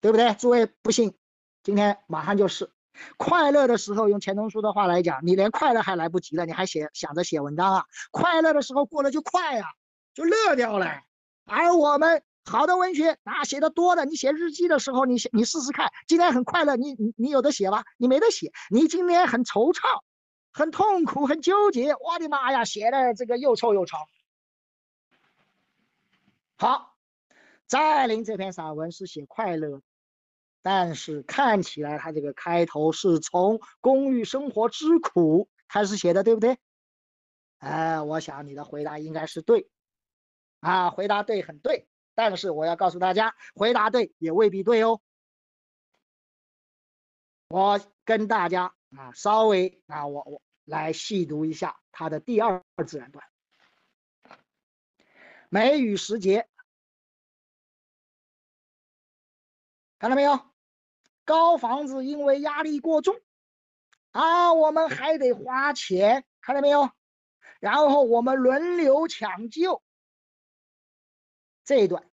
对不对？诸位不信，今天马上就是。快乐的时候，用钱钟书的话来讲，你连快乐还来不及了，你还写想着写文章啊？快乐的时候过了就快呀，就乐掉了。而我们好的文学啊，写的多的，你写日记的时候，你写你试试看，今天很快乐，你你你有的写吧？你没得写。你今天很惆怅、很痛苦、很纠结，我的妈呀，写的这个又臭又长。好。张爱玲这篇散文是写快乐，但是看起来他这个开头是从公寓生活之苦开始写的，对不对？哎，我想你的回答应该是对，啊，回答对很对，但是我要告诉大家，回答对也未必对哦。我跟大家啊，稍微啊，我我来细读一下他的第二自然段，梅雨时节。看到没有？高房子因为压力过重啊，我们还得花钱。看到没有？然后我们轮流抢救。这一段，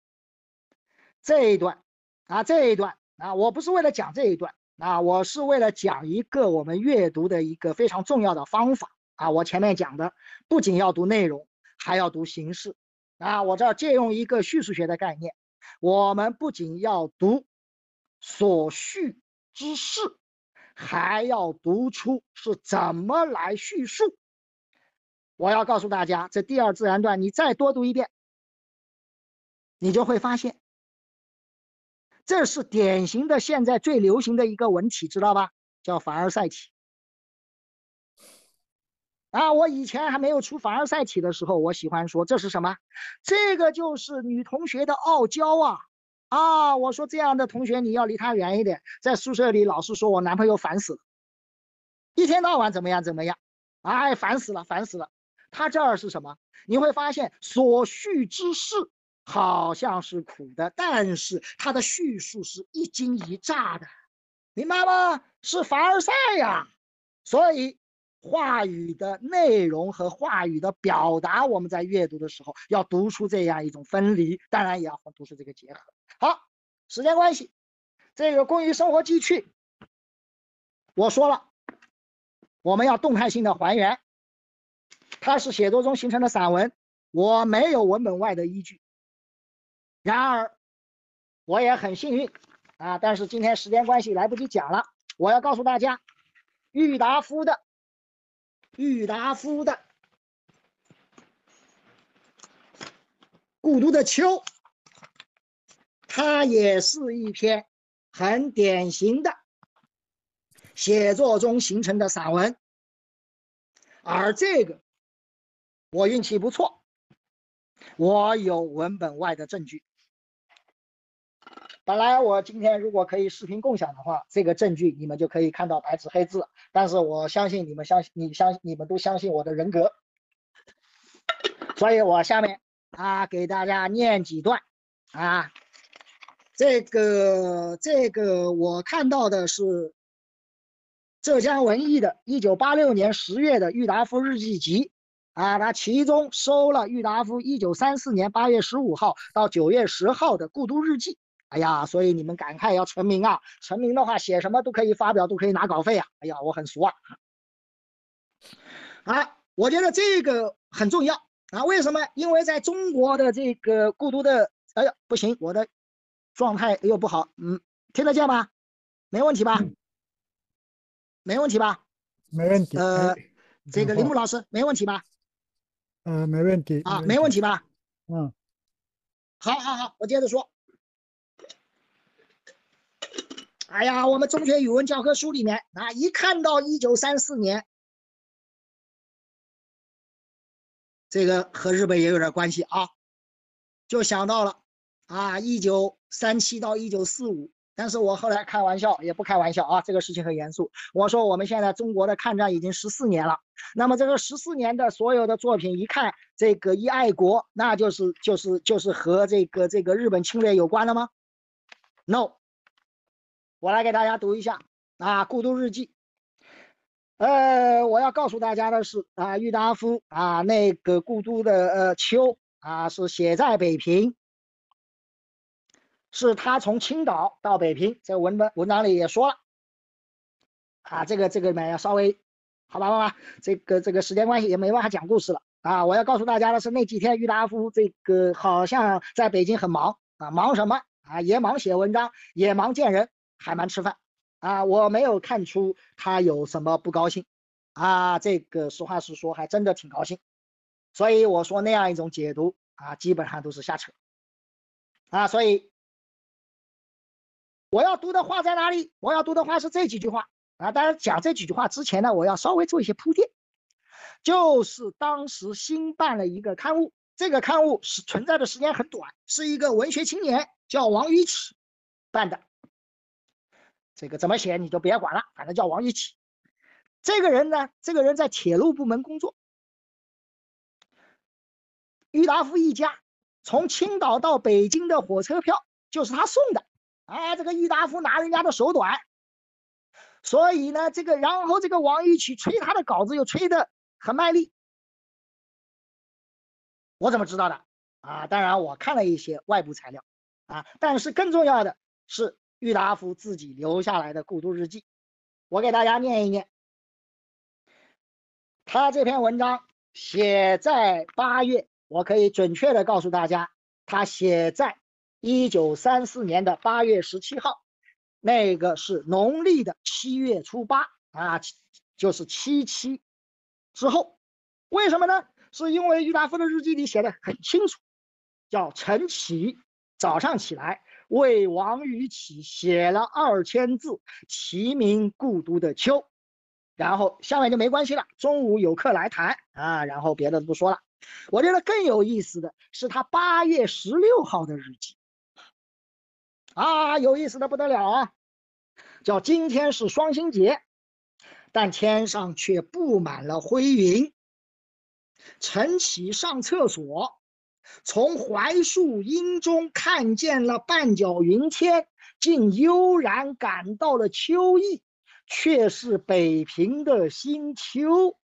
这一段啊，这一段啊，我不是为了讲这一段啊，我是为了讲一个我们阅读的一个非常重要的方法啊。我前面讲的不仅要读内容，还要读形式啊。我这儿借用一个叙述学的概念，我们不仅要读。所叙之事，还要读出是怎么来叙述。我要告诉大家，这第二自然段你再多读一遍，你就会发现，这是典型的现在最流行的一个文体，知道吧？叫凡尔赛体。啊，我以前还没有出凡尔赛体的时候，我喜欢说这是什么？这个就是女同学的傲娇啊。啊，我说这样的同学你要离他远一点，在宿舍里老是说我男朋友烦死了，一天到晚怎么样怎么样，哎，烦死了，烦死了。他这儿是什么？你会发现所叙之事好像是苦的，但是他的叙述是一惊一乍的，明白吗？是凡尔赛呀，所以。话语的内容和话语的表达，我们在阅读的时候要读出这样一种分离，当然也要读出这个结合。好，时间关系，这个《公寓生活记趣》，我说了，我们要动态性的还原，它是写作中形成的散文，我没有文本外的依据。然而，我也很幸运啊，但是今天时间关系来不及讲了，我要告诉大家，郁达夫的。郁达夫的《孤独的秋》，它也是一篇很典型的写作中形成的散文，而这个我运气不错，我有文本外的证据。本来我今天如果可以视频共享的话，这个证据你们就可以看到白纸黑字。但是我相信你们相信你相你们都相信我的人格，所以我下面啊给大家念几段啊，这个这个我看到的是浙江文艺的1986年10月的郁达夫日记集啊，他其中收了郁达夫1934年8月15号到9月10号的故都日记。哎呀，所以你们赶快要成名啊！成名的话，写什么都可以发表，都可以拿稿费啊！哎呀，我很熟啊。啊，我觉得这个很重要啊。为什么？因为在中国的这个故都的，哎呀，不行，我的状态又不好。嗯，听得见吗？没问题吧？没问题吧？没问题。呃，这个林木老师，没问题吧？呃，没问题。啊，没问题吧？嗯。好好好，我接着说。哎呀，我们中学语文教科书里面啊，一看到一九三四年，这个和日本也有点关系啊，就想到了啊，一九三七到一九四五。但是我后来开玩笑，也不开玩笑啊，这个事情很严肃。我说我们现在中国的抗战已经十四年了，那么这个十四年的所有的作品，一看这个一爱国，那就是就是就是和这个这个日本侵略有关的吗？No。我来给大家读一下啊，《故都日记》。呃，我要告诉大家的是啊，郁达夫啊，那个故都的呃秋啊，是写在北平，是他从青岛到北平。在文本文章里也说了啊，这个这个里面要稍微好吧，好吧，这个这个时间关系也没办法讲故事了啊。我要告诉大家的是，那几天郁达夫这个好像在北京很忙啊，忙什么啊？也忙写文章，也忙见人。还忙吃饭啊，我没有看出他有什么不高兴啊，这个实话实说，还真的挺高兴。所以我说那样一种解读啊，基本上都是瞎扯啊。所以我要读的话在哪里？我要读的话是这几句话啊。当然讲这几句话之前呢，我要稍微做一些铺垫，就是当时新办了一个刊物，这个刊物是存在的时间很短，是一个文学青年叫王于启办的。这个怎么写你就别管了，反正叫王一起。这个人呢，这个人在铁路部门工作。郁达夫一家从青岛到北京的火车票就是他送的。哎，这个郁达夫拿人家的手短，所以呢，这个然后这个王一曲吹他的稿子又吹得很卖力。我怎么知道的？啊，当然我看了一些外部材料啊，但是更重要的是。郁达夫自己留下来的故都日记，我给大家念一念。他这篇文章写在八月，我可以准确的告诉大家，他写在一九三四年的八月十七号，那个是农历的七月初八啊，就是七七之后。为什么呢？是因为郁达夫的日记里写的很清楚，叫晨起，早上起来。为王于启写了二千字，题名《故都的秋》，然后下面就没关系了。中午有课来谈啊，然后别的不说了。我觉得更有意思的是他八月十六号的日记，啊，有意思的不得了啊！叫今天是双星节，但天上却布满了灰云。晨起上厕所。从槐树荫中看见了半角云天，竟悠然感到了秋意，却是北平的新秋。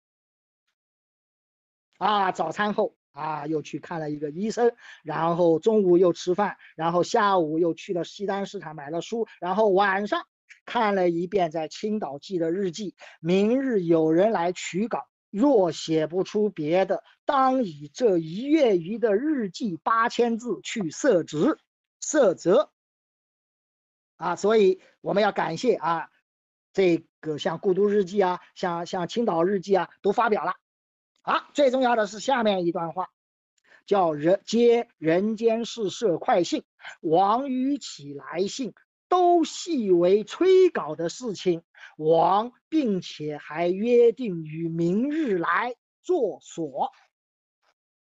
啊，早餐后啊，又去看了一个医生，然后中午又吃饭，然后下午又去了西单市场买了书，然后晚上看了一遍在青岛记的日记。明日有人来取稿。若写不出别的，当以这一月余的日记八千字去色值、色泽。啊，所以我们要感谢啊，这个像故都日记啊，像像青岛日记啊，都发表了。啊，最重要的是下面一段话，叫人接人间事社快信，王于起来信。都系为催稿的事情，王并且还约定于明日来作所。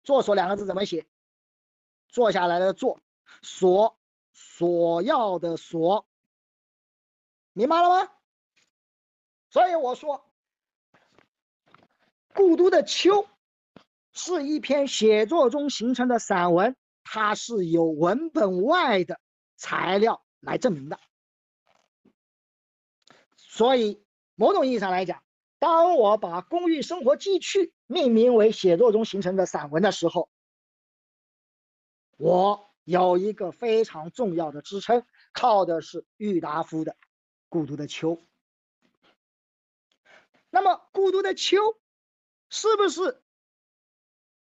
作所两个字怎么写？坐下来的坐，所所要的所，明白了吗？所以我说，故都的秋是一篇写作中形成的散文，它是有文本外的。材料来证明的。所以，某种意义上来讲，当我把《公寓生活记趣》命名为写作中形成的散文的时候，我有一个非常重要的支撑，靠的是郁达夫的《孤独的秋》。那么，《孤独的秋》是不是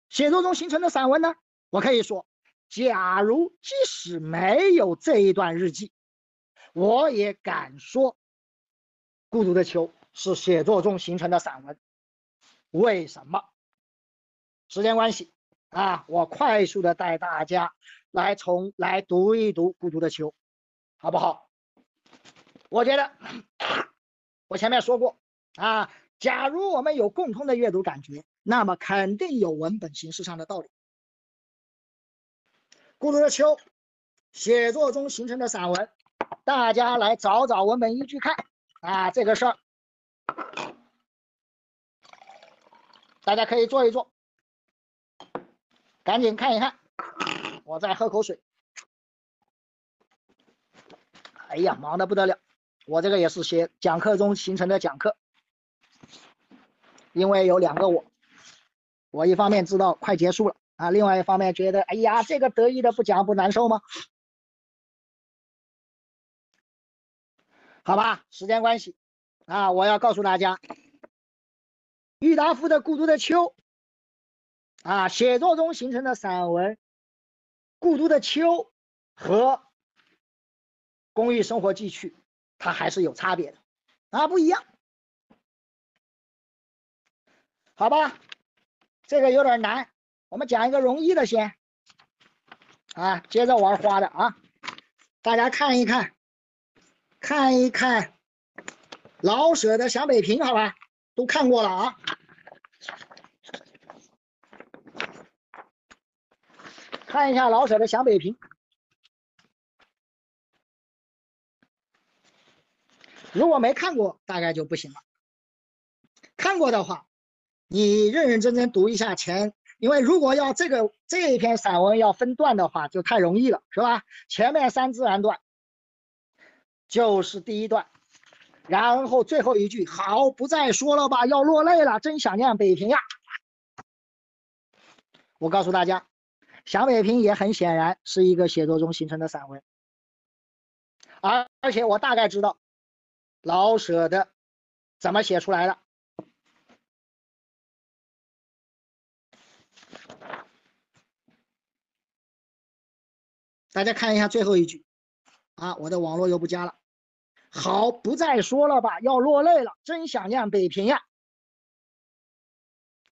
写作中形成的散文呢？我可以说，假如即使没有这一段日记，我也敢说。孤独的秋是写作中形成的散文，为什么？时间关系啊，我快速的带大家来从来读一读孤独的秋，好不好？我觉得 我前面说过啊，假如我们有共通的阅读感觉，那么肯定有文本形式上的道理。孤独的秋，写作中形成的散文，大家来找找文本依据看。啊，这个事儿，大家可以做一做，赶紧看一看。我再喝口水。哎呀，忙的不得了。我这个也是写讲课中形成的讲课，因为有两个我，我一方面知道快结束了啊，另外一方面觉得，哎呀，这个得意的不讲不难受吗？好吧，时间关系，啊，我要告诉大家，郁达夫的《孤独的秋》，啊，写作中形成的散文《孤独的秋》和《公寓生活记趣》，它还是有差别的，啊，不一样。好吧，这个有点难，我们讲一个容易的先，啊，接着玩花的啊，大家看一看。看一看老舍的《想北平》，好吧，都看过了啊。看一下老舍的《想北平》，如果没看过，大概就不行了。看过的话，你认认真真读一下前，因为如果要这个这一篇散文要分段的话，就太容易了，是吧？前面三自然段。就是第一段，然后最后一句好，不再说了吧，要落泪了，真想念北平呀！我告诉大家，想北平也很显然是一个写作中形成的散文，而而且我大概知道老舍的怎么写出来的。大家看一下最后一句。啊，我的网络又不佳了。好，不再说了吧，要落泪了，真想念北平呀。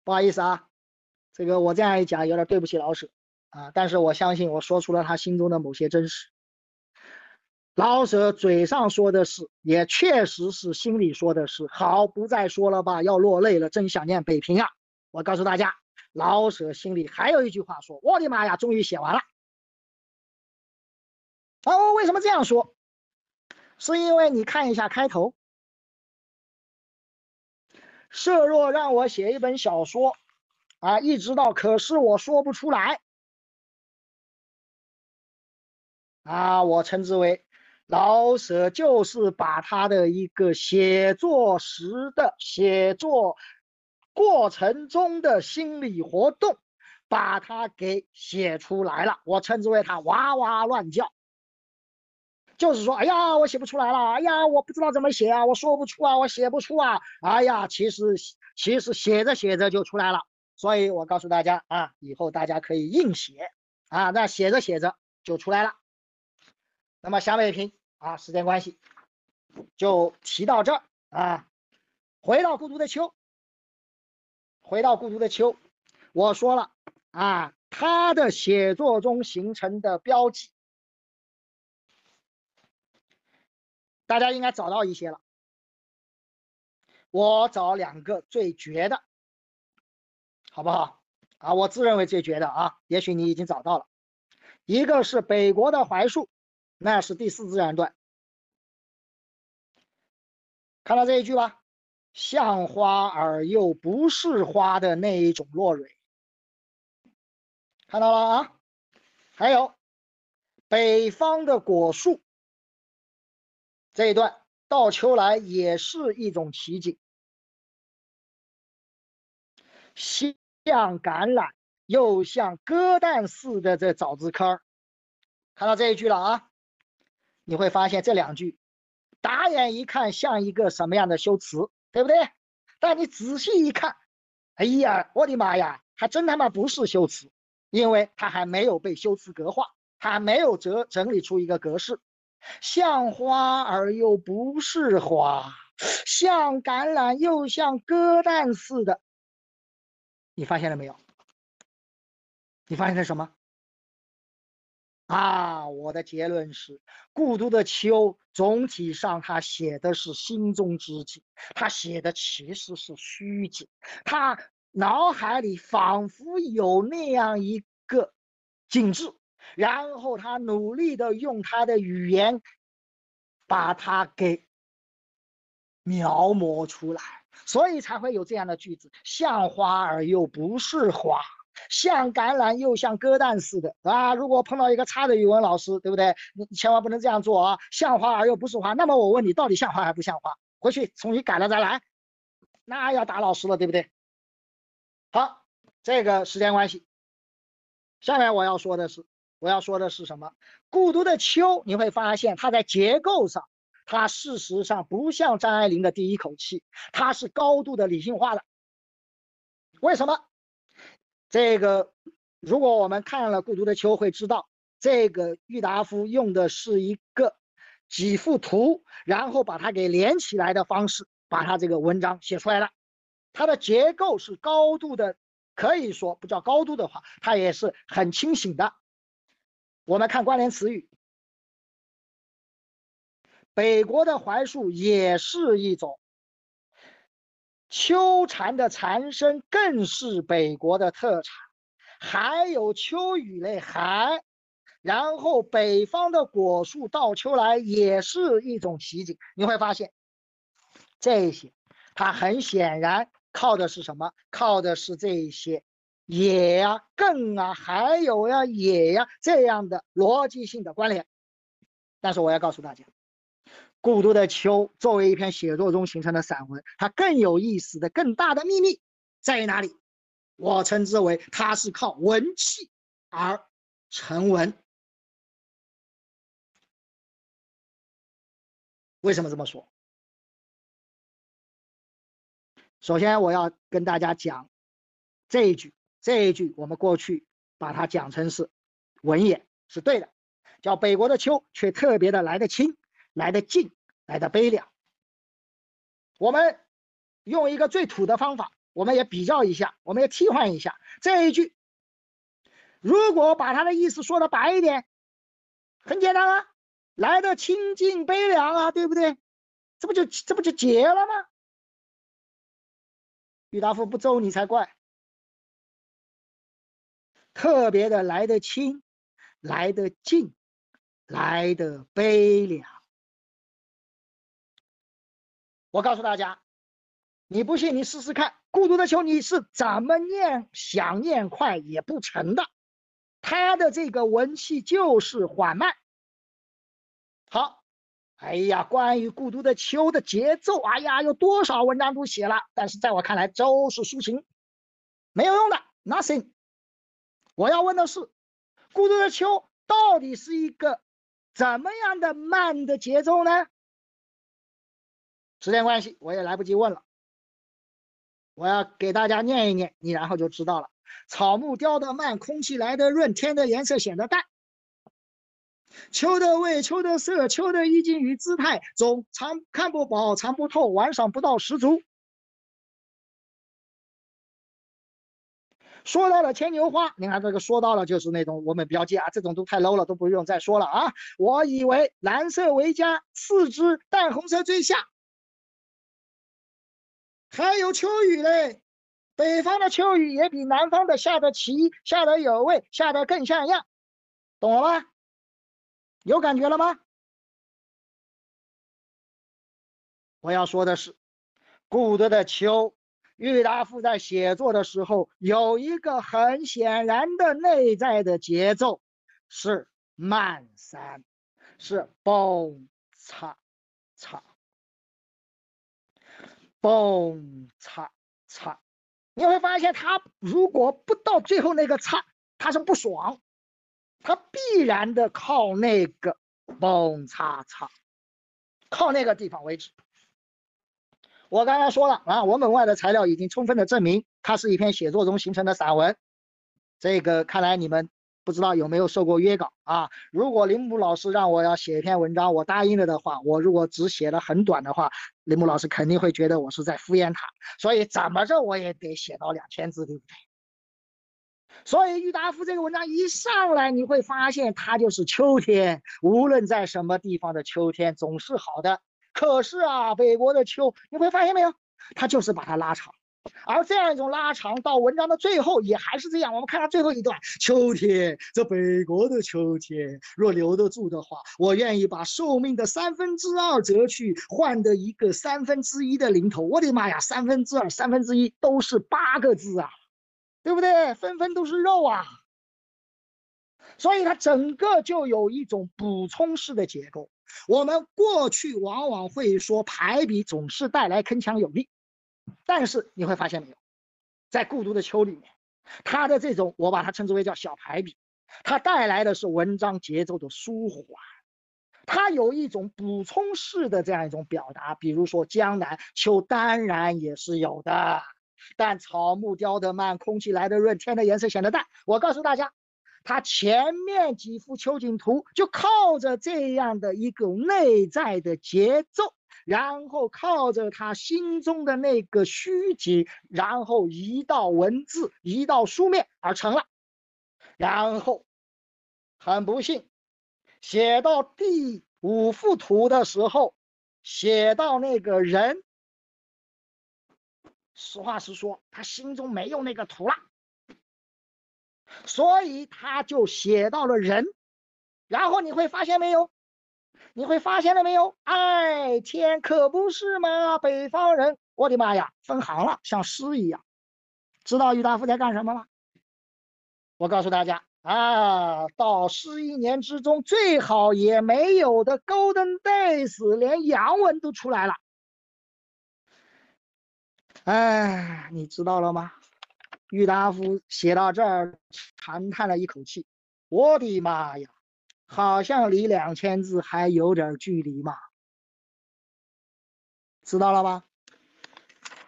不好意思啊，这个我这样一讲有点对不起老舍啊，但是我相信我说出了他心中的某些真实。老舍嘴上说的是，也确实是心里说的是。好，不再说了吧，要落泪了，真想念北平呀。我告诉大家，老舍心里还有一句话说：我的妈呀，终于写完了。啊，我为什么这样说？是因为你看一下开头，设若让我写一本小说，啊，一直到可是我说不出来，啊，我称之为老舍就是把他的一个写作时的写作过程中的心理活动，把它给写出来了，我称之为他哇哇乱叫。就是说，哎呀，我写不出来了，哎呀，我不知道怎么写啊，我说不出啊，我写不出啊，哎呀，其实其实写着写着就出来了，所以我告诉大家啊，以后大家可以硬写啊，那写着写着就出来了。那么想北平啊，时间关系就提到这儿啊，回到孤独的秋，回到孤独的秋，我说了啊，他的写作中形成的标记。大家应该找到一些了，我找两个最绝的，好不好？啊，我自认为最绝的啊，也许你已经找到了，一个是北国的槐树，那是第四自然段，看到这一句吧，像花而又不是花的那一种落蕊，看到了啊？还有北方的果树这一段到秋来也是一种奇景，像橄榄又像鸽蛋似的这枣子坑看到这一句了啊？你会发现这两句打眼一看像一个什么样的修辞，对不对？但你仔细一看，哎呀，我的妈呀，还真他妈不是修辞。因为它还没有被修辞格化，它还没有整整理出一个格式，像花而又不是花，像橄榄又像鸽蛋似的，你发现了没有？你发现了什么？啊，我的结论是，孤独的秋总体上他写的是心中之景，他写的其实是虚景，他。脑海里仿佛有那样一个景致，然后他努力的用他的语言把它给描摹出来，所以才会有这样的句子：像花儿又不是花，像橄榄又像鸽蛋似的啊！如果碰到一个差的语文老师，对不对？你千万不能这样做啊！像花儿又不是花，那么我问你，到底像花还不像花？回去重新改了再来，那要打老师了，对不对？好，这个时间关系，下面我要说的是，我要说的是什么？孤独的秋，你会发现它在结构上，它事实上不像张爱玲的第一口气，它是高度的理性化的。为什么？这个，如果我们看了《孤独的秋》，会知道，这个郁达夫用的是一个几幅图，然后把它给连起来的方式，把它这个文章写出来了。它的结构是高度的，可以说不叫高度的话，它也是很清醒的。我们看关联词语，北国的槐树也是一种，秋蝉的蝉声更是北国的特产，还有秋雨类，还然后北方的果树到秋来也是一种奇景。你会发现这些，它很显然。靠的是什么？靠的是这些也呀、更啊、还有呀、也呀这样的逻辑性的关联。但是我要告诉大家，《孤独的秋》作为一篇写作中形成的散文，它更有意思的、更大的秘密在于哪里？我称之为它是靠文气而成文。为什么这么说？首先，我要跟大家讲这一句，这一句我们过去把它讲成是文言是对的，叫北国的秋却特别的来得清，来得静，来得悲凉。我们用一个最土的方法，我们也比较一下，我们也替换一下这一句。如果把它的意思说的白一点，很简单啊，来的清静悲凉啊，对不对？这不就这不就结了吗？郁达夫不揍你才怪，特别的来得清，来得近，来得悲凉。我告诉大家，你不信你试试看，《孤独的秋》你是怎么念，想念快也不成的。他的这个文气就是缓慢。好。哎呀，关于孤独的秋的节奏，哎呀，有多少文章都写了，但是在我看来都是抒情，没有用的，nothing。我要问的是，孤独的秋到底是一个怎么样的慢的节奏呢？时间关系，我也来不及问了。我要给大家念一念，你然后就知道了。草木凋得慢，空气来得润，天的颜色显得淡。秋的味，秋的色，秋的意境与姿态，总尝看不饱，尝不透，玩赏不到十足。说到了牵牛花，你看这个说到了就是那种我们标记啊，这种都太 low 了，都不用再说了啊。我以为蓝色为佳，次之淡红色最下。还有秋雨嘞，北方的秋雨也比南方的下得齐，下得有味，下得更像样，懂了吗？有感觉了吗？我要说的是，古德的秋，郁达夫在写作的时候有一个很显然的内在的节奏，是慢三，是蹦擦擦，蹦擦擦。你会发现，他如果不到最后那个擦，他是不爽，他必然的靠那个蹦擦擦，靠那个地方为止。我刚才说了啊，文本外的材料已经充分的证明，它是一篇写作中形成的散文。这个看来你们不知道有没有受过约稿啊？如果林木老师让我要写一篇文章，我答应了的话，我如果只写的很短的话，林木老师肯定会觉得我是在敷衍他。所以怎么着我也得写到两千字，对不对？所以郁达夫这个文章一上来，你会发现它就是秋天，无论在什么地方的秋天总是好的。可是啊，北国的秋，你会发现没有？他就是把它拉长，而这样一种拉长到文章的最后也还是这样。我们看它最后一段，秋天，这北国的秋天，若留得住的话，我愿意把寿命的三分之二折去，换得一个三分之一的零头。我的妈呀，三分之二、三分之一都是八个字啊，对不对？分分都是肉啊。所以它整个就有一种补充式的结构。我们过去往往会说排比总是带来铿锵有力，但是你会发现没有，在《孤独的秋》里面，它的这种我把它称之为叫小排比，它带来的是文章节奏的舒缓，它有一种补充式的这样一种表达，比如说江南秋当然也是有的，但草木凋得慢，空气来得润，天的颜色显得淡。我告诉大家。他前面几幅秋景图就靠着这样的一个内在的节奏，然后靠着他心中的那个虚景，然后移到文字，移到书面而成了。然后很不幸，写到第五幅图的时候，写到那个人，实话实说，他心中没有那个图了。所以他就写到了人，然后你会发现没有？你会发现了没有？哎，天可不是嘛，北方人，我的妈呀，分行了，像诗一样。知道郁达夫在干什么吗？我告诉大家啊，到十一年之中最好也没有的 Golden Days，连洋文都出来了。哎，你知道了吗？郁达夫写到这儿，长叹了一口气：“我的妈呀，好像离两千字还有点距离嘛。”知道了吧？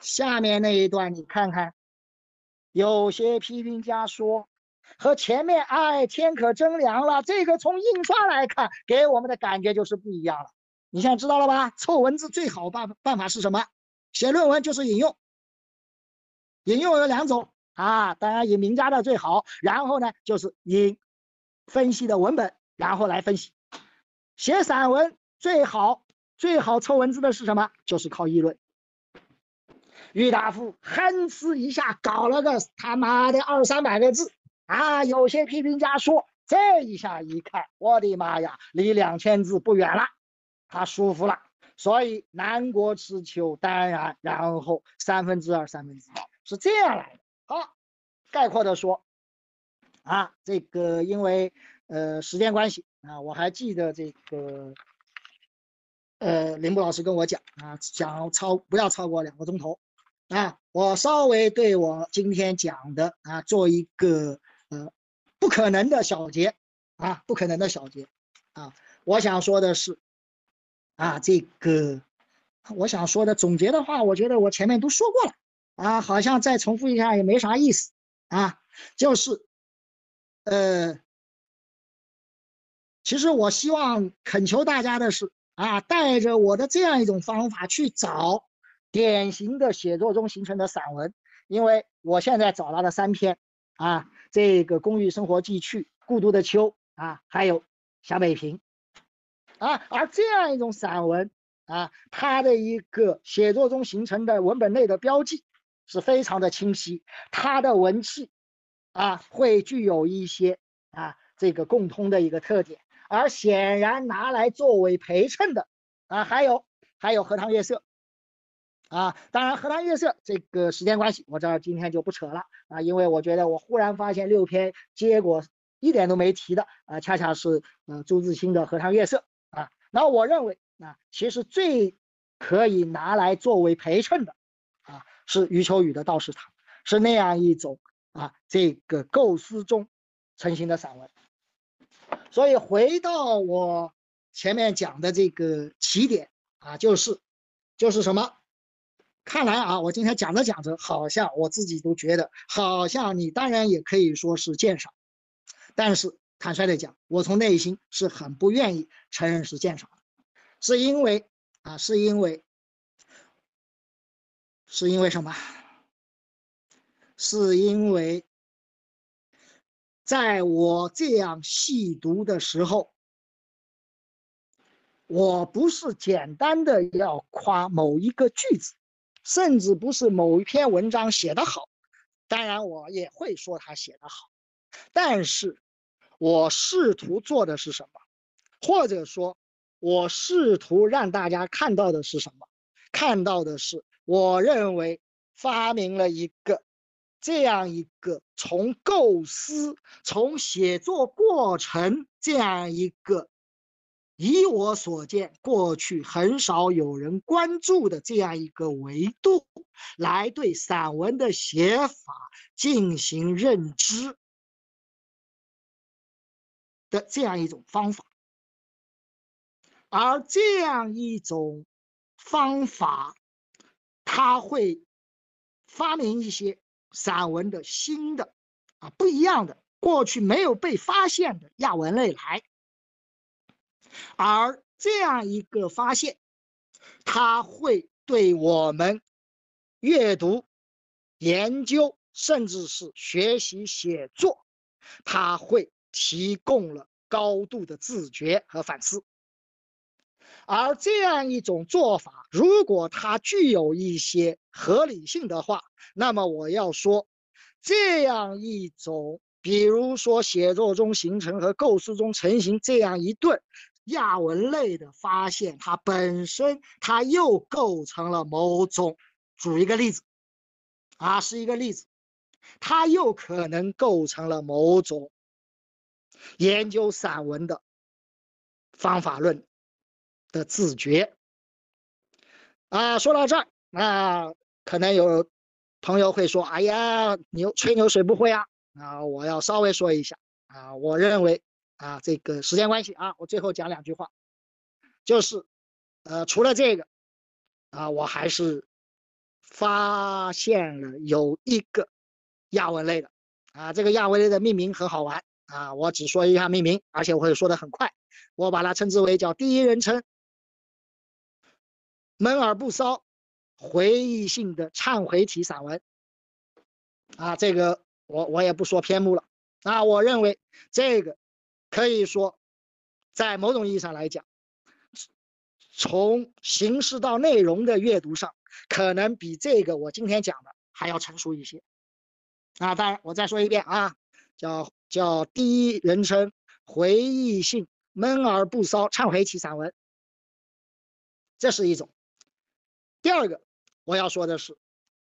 下面那一段你看看，有些批评家说，和前面“哎，天可真凉了”这个从印刷来看，给我们的感觉就是不一样了。你现在知道了吧？凑文字最好办办法是什么？写论文就是引用，引用有两种。啊，当然引名家的最好。然后呢，就是引分析的文本，然后来分析。写散文最好最好凑文字的是什么？就是靠议论。郁达夫哼哧一下搞了个他妈的二三百个字啊！有些批评家说，这一下一看，我的妈呀，离两千字不远了，他舒服了。所以南国之秋，当然，然后三分之二，三分之二是这样来的。好，概括的说，啊，这个因为呃时间关系啊，我还记得这个呃林木老师跟我讲啊，讲超不要超过两个钟头啊，我稍微对我今天讲的啊做一个呃不可能的小结啊，不可能的小结啊，我想说的是啊，这个我想说的总结的话，我觉得我前面都说过了。啊，好像再重复一下也没啥意思啊。就是，呃，其实我希望恳求大家的是啊，带着我的这样一种方法去找典型的写作中形成的散文，因为我现在找到了三篇啊，这个《公寓生活记趣》《孤独的秋》啊，还有《小北平》啊，而这样一种散文啊，它的一个写作中形成的文本内的标记。是非常的清晰，它的文气啊会具有一些啊这个共通的一个特点，而显然拿来作为陪衬的啊还有还有荷塘月色啊，当然荷塘月色这个时间关系，我这儿今天就不扯了啊，因为我觉得我忽然发现六篇结果一点都没提的啊，恰恰是呃朱自清的《荷塘月色》啊。那我认为啊，其实最可以拿来作为陪衬的，是余秋雨的《道士塔》，是那样一种啊这个构思中成型的散文。所以回到我前面讲的这个起点啊，就是就是什么？看来啊，我今天讲着讲着，好像我自己都觉得，好像你当然也可以说是鉴赏，但是坦率的讲，我从内心是很不愿意承认是鉴赏，是因为啊，是因为，是因为什么？是因为，在我这样细读的时候，我不是简单的要夸某一个句子。甚至不是某一篇文章写得好，当然我也会说他写得好，但是我试图做的是什么？或者说，我试图让大家看到的是什么？看到的是，我认为发明了一个这样一个从构思、从写作过程这样一个。以我所见，过去很少有人关注的这样一个维度，来对散文的写法进行认知的这样一种方法，而这样一种方法，他会发明一些散文的新的啊不一样的，过去没有被发现的亚文类来。而这样一个发现，它会对我们阅读、研究，甚至是学习写作，它会提供了高度的自觉和反思。而这样一种做法，如果它具有一些合理性的话，那么我要说，这样一种，比如说写作中形成和构思中成型这样一对。亚文类的发现，它本身它又构成了某种，举一个例子，啊，是一个例子，它又可能构成了某种研究散文的方法论的自觉。啊，说到这儿，那可能有朋友会说：“哎呀，牛吹牛谁不会啊？”啊，我要稍微说一下啊，我认为。啊，这个时间关系啊，我最后讲两句话，就是，呃，除了这个，啊，我还是发现了有一个亚文类的，啊，这个亚文类的命名很好玩啊，我只说一下命名，而且我会说的很快，我把它称之为叫第一人称闷而不骚回忆性的忏悔体散文，啊，这个我我也不说篇目了，啊，我认为这个。可以说，在某种意义上来讲，从形式到内容的阅读上，可能比这个我今天讲的还要成熟一些。啊，当然，我再说一遍啊，叫叫第一人称回忆性闷而不骚忏悔体散文，这是一种。第二个我要说的是，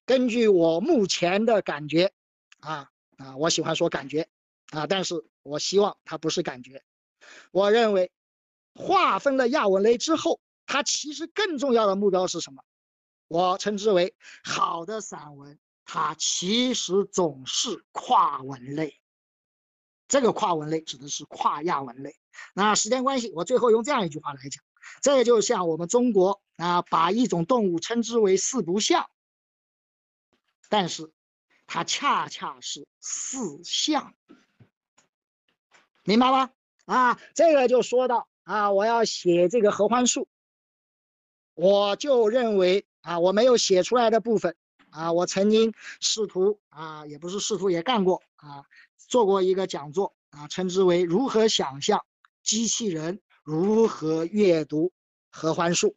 根据我目前的感觉，啊啊，我喜欢说感觉。啊，但是我希望它不是感觉。我认为，划分了亚文类之后，它其实更重要的目标是什么？我称之为好的散文，它其实总是跨文类。这个跨文类指的是跨亚文类。那时间关系，我最后用这样一句话来讲：这就像我们中国啊，把一种动物称之为四不像，但是它恰恰是四像。明白吗？啊，这个就说到啊，我要写这个合欢树，我就认为啊，我没有写出来的部分啊，我曾经试图啊，也不是试图也干过啊，做过一个讲座啊，称之为如何想象机器人如何阅读合欢树。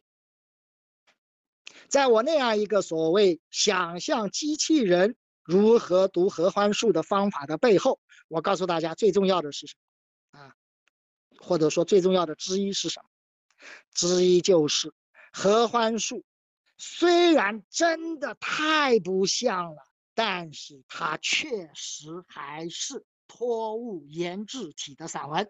在我那样一个所谓想象机器人如何读合欢树的方法的背后，我告诉大家最重要的是什么？啊，或者说最重要的之一是什么？之一就是合欢树，虽然真的太不像了，但是它确实还是托物言志体的散文。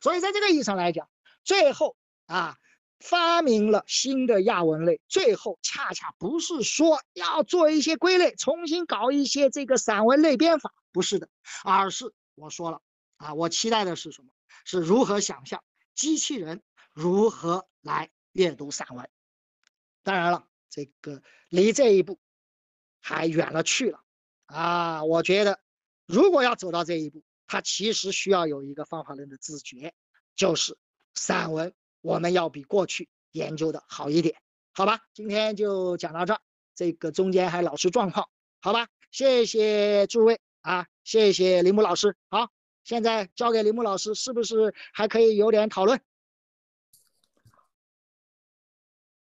所以在这个意义上来讲，最后啊。发明了新的亚文类，最后恰恰不是说要做一些归类，重新搞一些这个散文类编法，不是的，而是我说了啊，我期待的是什么？是如何想象机器人如何来阅读散文？当然了，这个离这一步还远了去了啊！我觉得，如果要走到这一步，它其实需要有一个方法论的自觉，就是散文。我们要比过去研究的好一点，好吧？今天就讲到这儿，这个中间还老出状况，好吧？谢谢诸位啊，谢谢林木老师。好，现在交给林木老师，是不是还可以有点讨论？